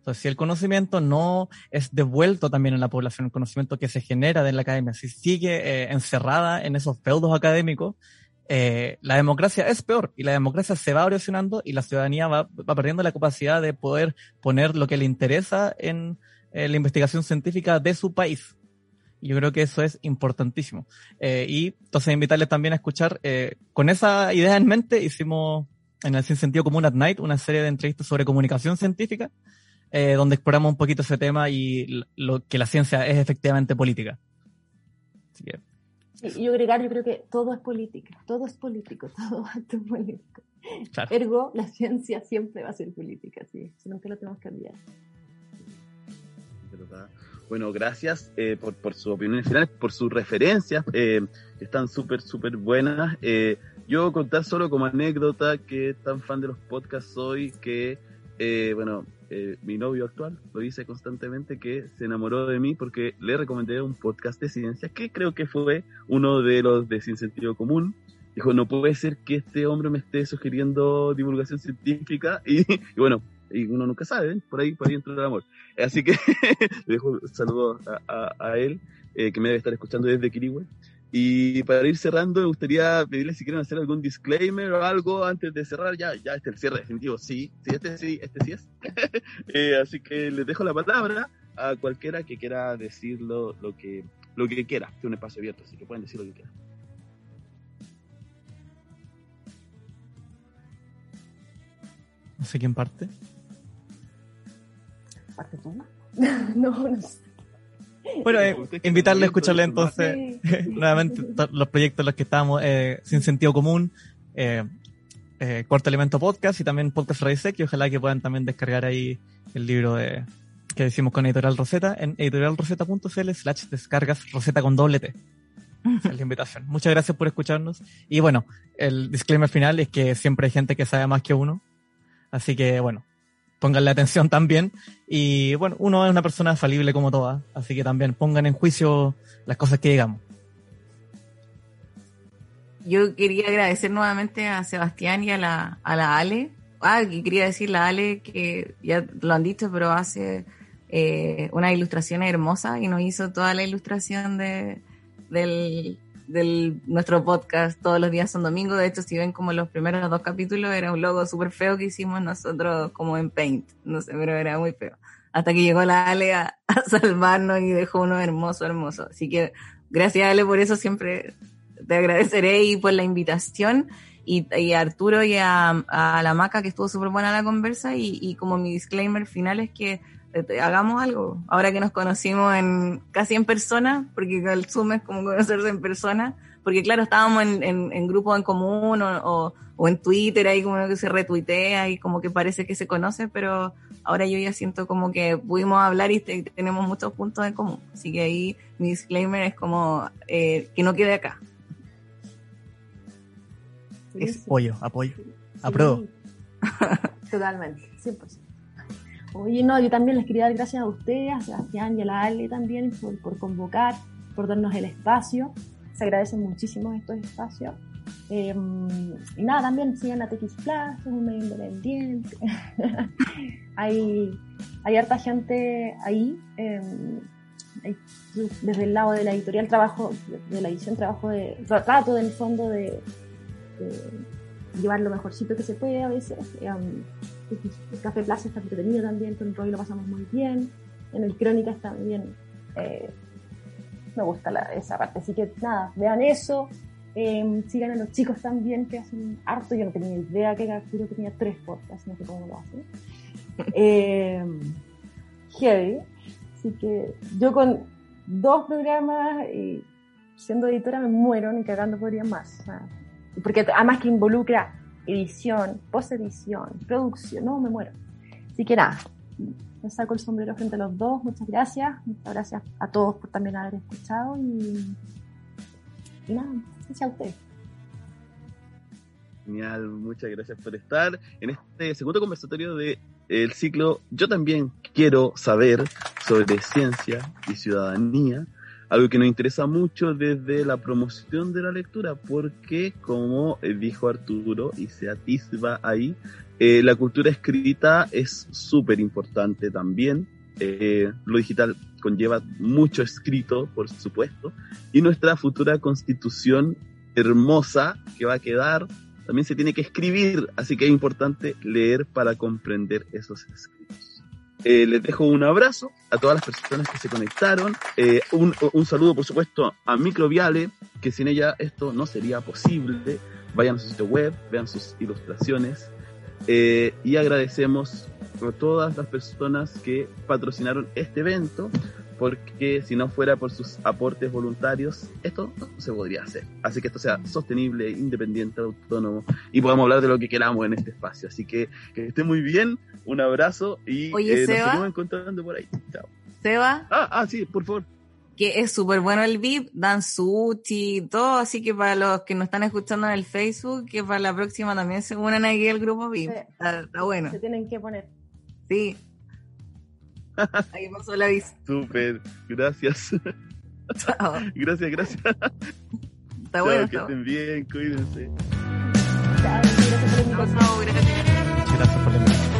Entonces, si el conocimiento no es devuelto también en la población, el conocimiento que se genera en la academia, si sigue eh, encerrada en esos feudos académicos, eh, la democracia es peor y la democracia se va erosionando y la ciudadanía va, va perdiendo la capacidad de poder poner lo que le interesa en, la investigación científica de su país. Yo creo que eso es importantísimo. Eh, y entonces invitarles también a escuchar, eh, con esa idea en mente, hicimos en el Sin Sentido Común at Night una serie de entrevistas sobre comunicación científica, eh, donde exploramos un poquito ese tema y lo que la ciencia es efectivamente política. Así que y yo agregar, yo creo que todo es política, todo es político, todo acto es político. Ergo, la ciencia siempre va a ser política, sí, nunca lo tenemos que cambiar. Bueno, gracias eh, por, por sus opiniones finales, por sus referencias, eh, que están súper, súper buenas. Eh, yo contar solo como anécdota que tan fan de los podcasts soy que, bueno, eh, mi novio actual lo dice constantemente que se enamoró de mí porque le recomendé un podcast de ciencia que creo que fue uno de los de Sin Sentido Común. Dijo, no puede ser que este hombre me esté sugiriendo divulgación científica y, bueno, y uno nunca sabe, ¿eh? por ahí por ahí entra el amor. Así que le dejo un saludo a, él, eh, que me debe estar escuchando desde Kirihue. Y para ir cerrando, me gustaría pedirles si quieren hacer algún disclaimer o algo antes de cerrar. Ya, ya, este es el cierre definitivo. Sí, sí, este sí, este sí es. Eh, así que les dejo la palabra a cualquiera que quiera decir lo, que, lo que quiera. Es un espacio abierto, así que pueden decir lo que quieran. No sé quién parte. ¿Parte tú? no, no sé. Bueno, eh, invitarle a escucharle entonces nuevamente los proyectos en los que estamos, eh, Sin Sentido Común, eh, eh, Cuarto Elemento Podcast y también Podcast Raisek, y ojalá que puedan también descargar ahí el libro de, que decimos con Editorial Rosetta en editorialrosetta.cl slash descargas Rosetta con doble T. es la invitación. Muchas gracias por escucharnos. Y bueno, el disclaimer final es que siempre hay gente que sabe más que uno. Así que bueno, pónganle atención también. Y bueno, uno es una persona falible como todas, así que también pongan en juicio las cosas que digamos. Yo quería agradecer nuevamente a Sebastián y a la, a la Ale. Ah, quería decirle a Ale que ya lo han dicho, pero hace eh, una ilustración hermosa y nos hizo toda la ilustración de, del, del nuestro podcast todos los días son domingos. De hecho, si ven como los primeros dos capítulos, era un logo súper feo que hicimos nosotros como en Paint. No sé, pero era muy feo. Hasta que llegó la Ale a, salvarnos y dejó uno hermoso, hermoso. Así que gracias Ale por eso siempre te agradeceré y por la invitación. Y, a Arturo y a, la Maca que estuvo súper buena la conversa y, y como mi disclaimer final es que hagamos algo. Ahora que nos conocimos en casi en persona, porque el Zoom es como conocerse en persona, porque claro, estábamos en, en, grupos en común o, o, en Twitter, ahí como que se retuitea y como que parece que se conoce, pero ahora yo ya siento como que pudimos hablar y tenemos muchos puntos en común. Así que ahí mi disclaimer es como eh, que no quede acá. Es apoyo, apoyo. Apruebo. Totalmente, 100%. Oye, no, yo también les quería dar gracias a ustedes, a Sebastián y a la Ale también por, convocar, por darnos el espacio. Se agradecen muchísimo estos espacios. Em, y nada, también sigan a TX Plus, es un medio independiente. hay, hay harta gente ahí. Em, desde el lado de la editorial trabajo, de la edición trabajo de, trato del fondo de, llevar lo mejorcito que se puede a veces. Em, el Café Plaza está entretenido también, con Roy lo pasamos muy bien. En el Crónicas también eh, me gusta esa parte. Así que nada, vean eso. Em, sigan a los chicos también que hacen harto. Yo no tenía idea que Arturo tenía tres podcasts, no sé cómo lo hace. Eh, heavy. Así que yo con dos programas y siendo editora me muero, ni cagando podría más. porque además que involucra edición, post-edición, producción, no, me muero. Así que nada, me saco el sombrero frente a los dos, muchas gracias, muchas gracias a todos por también haber escuchado y, nada, gracias a ustedes. Genial, muchas gracias por estar en este segundo conversatorio de el ciclo. Yo también quiero saber sobre ciencia y ciudadanía algo que nos interesa mucho desde la promoción de la lectura, porque como eh, dijo Arturo y se atisba ahí, eh, la cultura escrita es súper importante también. Eh, lo digital conlleva mucho escrito, por supuesto, y nuestra futura constitución hermosa que va a quedar. También se tiene que escribir, así que es importante leer para comprender esos escritos. Eh, les dejo un abrazo a todas las personas que se conectaron. Eh, un, saludo, por supuesto, a Microviale, que sin ella esto no sería posible. Vayan a su sitio web, vean sus ilustraciones. Eh, y agradecemos a todas las personas que patrocinaron este evento, porque si no fuera por sus aportes voluntarios, esto no se podría hacer. Así que esto sea sostenible, independiente, autónomo y podamos hablar de lo que queramos en este espacio. Así que que esté muy bien, un abrazo y Oye, eh, nos seguimos encontrando por ahí. Chao. Seba, Ah, ah, sí, por favor. que es súper bueno el VIP, dan sushi y todo, así que para los que nos están escuchando en el Facebook, que para la próxima también se unan aquí al grupo VIP. Sí. Está, está bueno, Se tienen que poner. sí. Ahí pasó la vista. Súper, gracias. Chao. gracias, gracias. Está Chao, bueno, que estén bien, cuídense. Chao, gracias por la invitación. gracias por la invitación.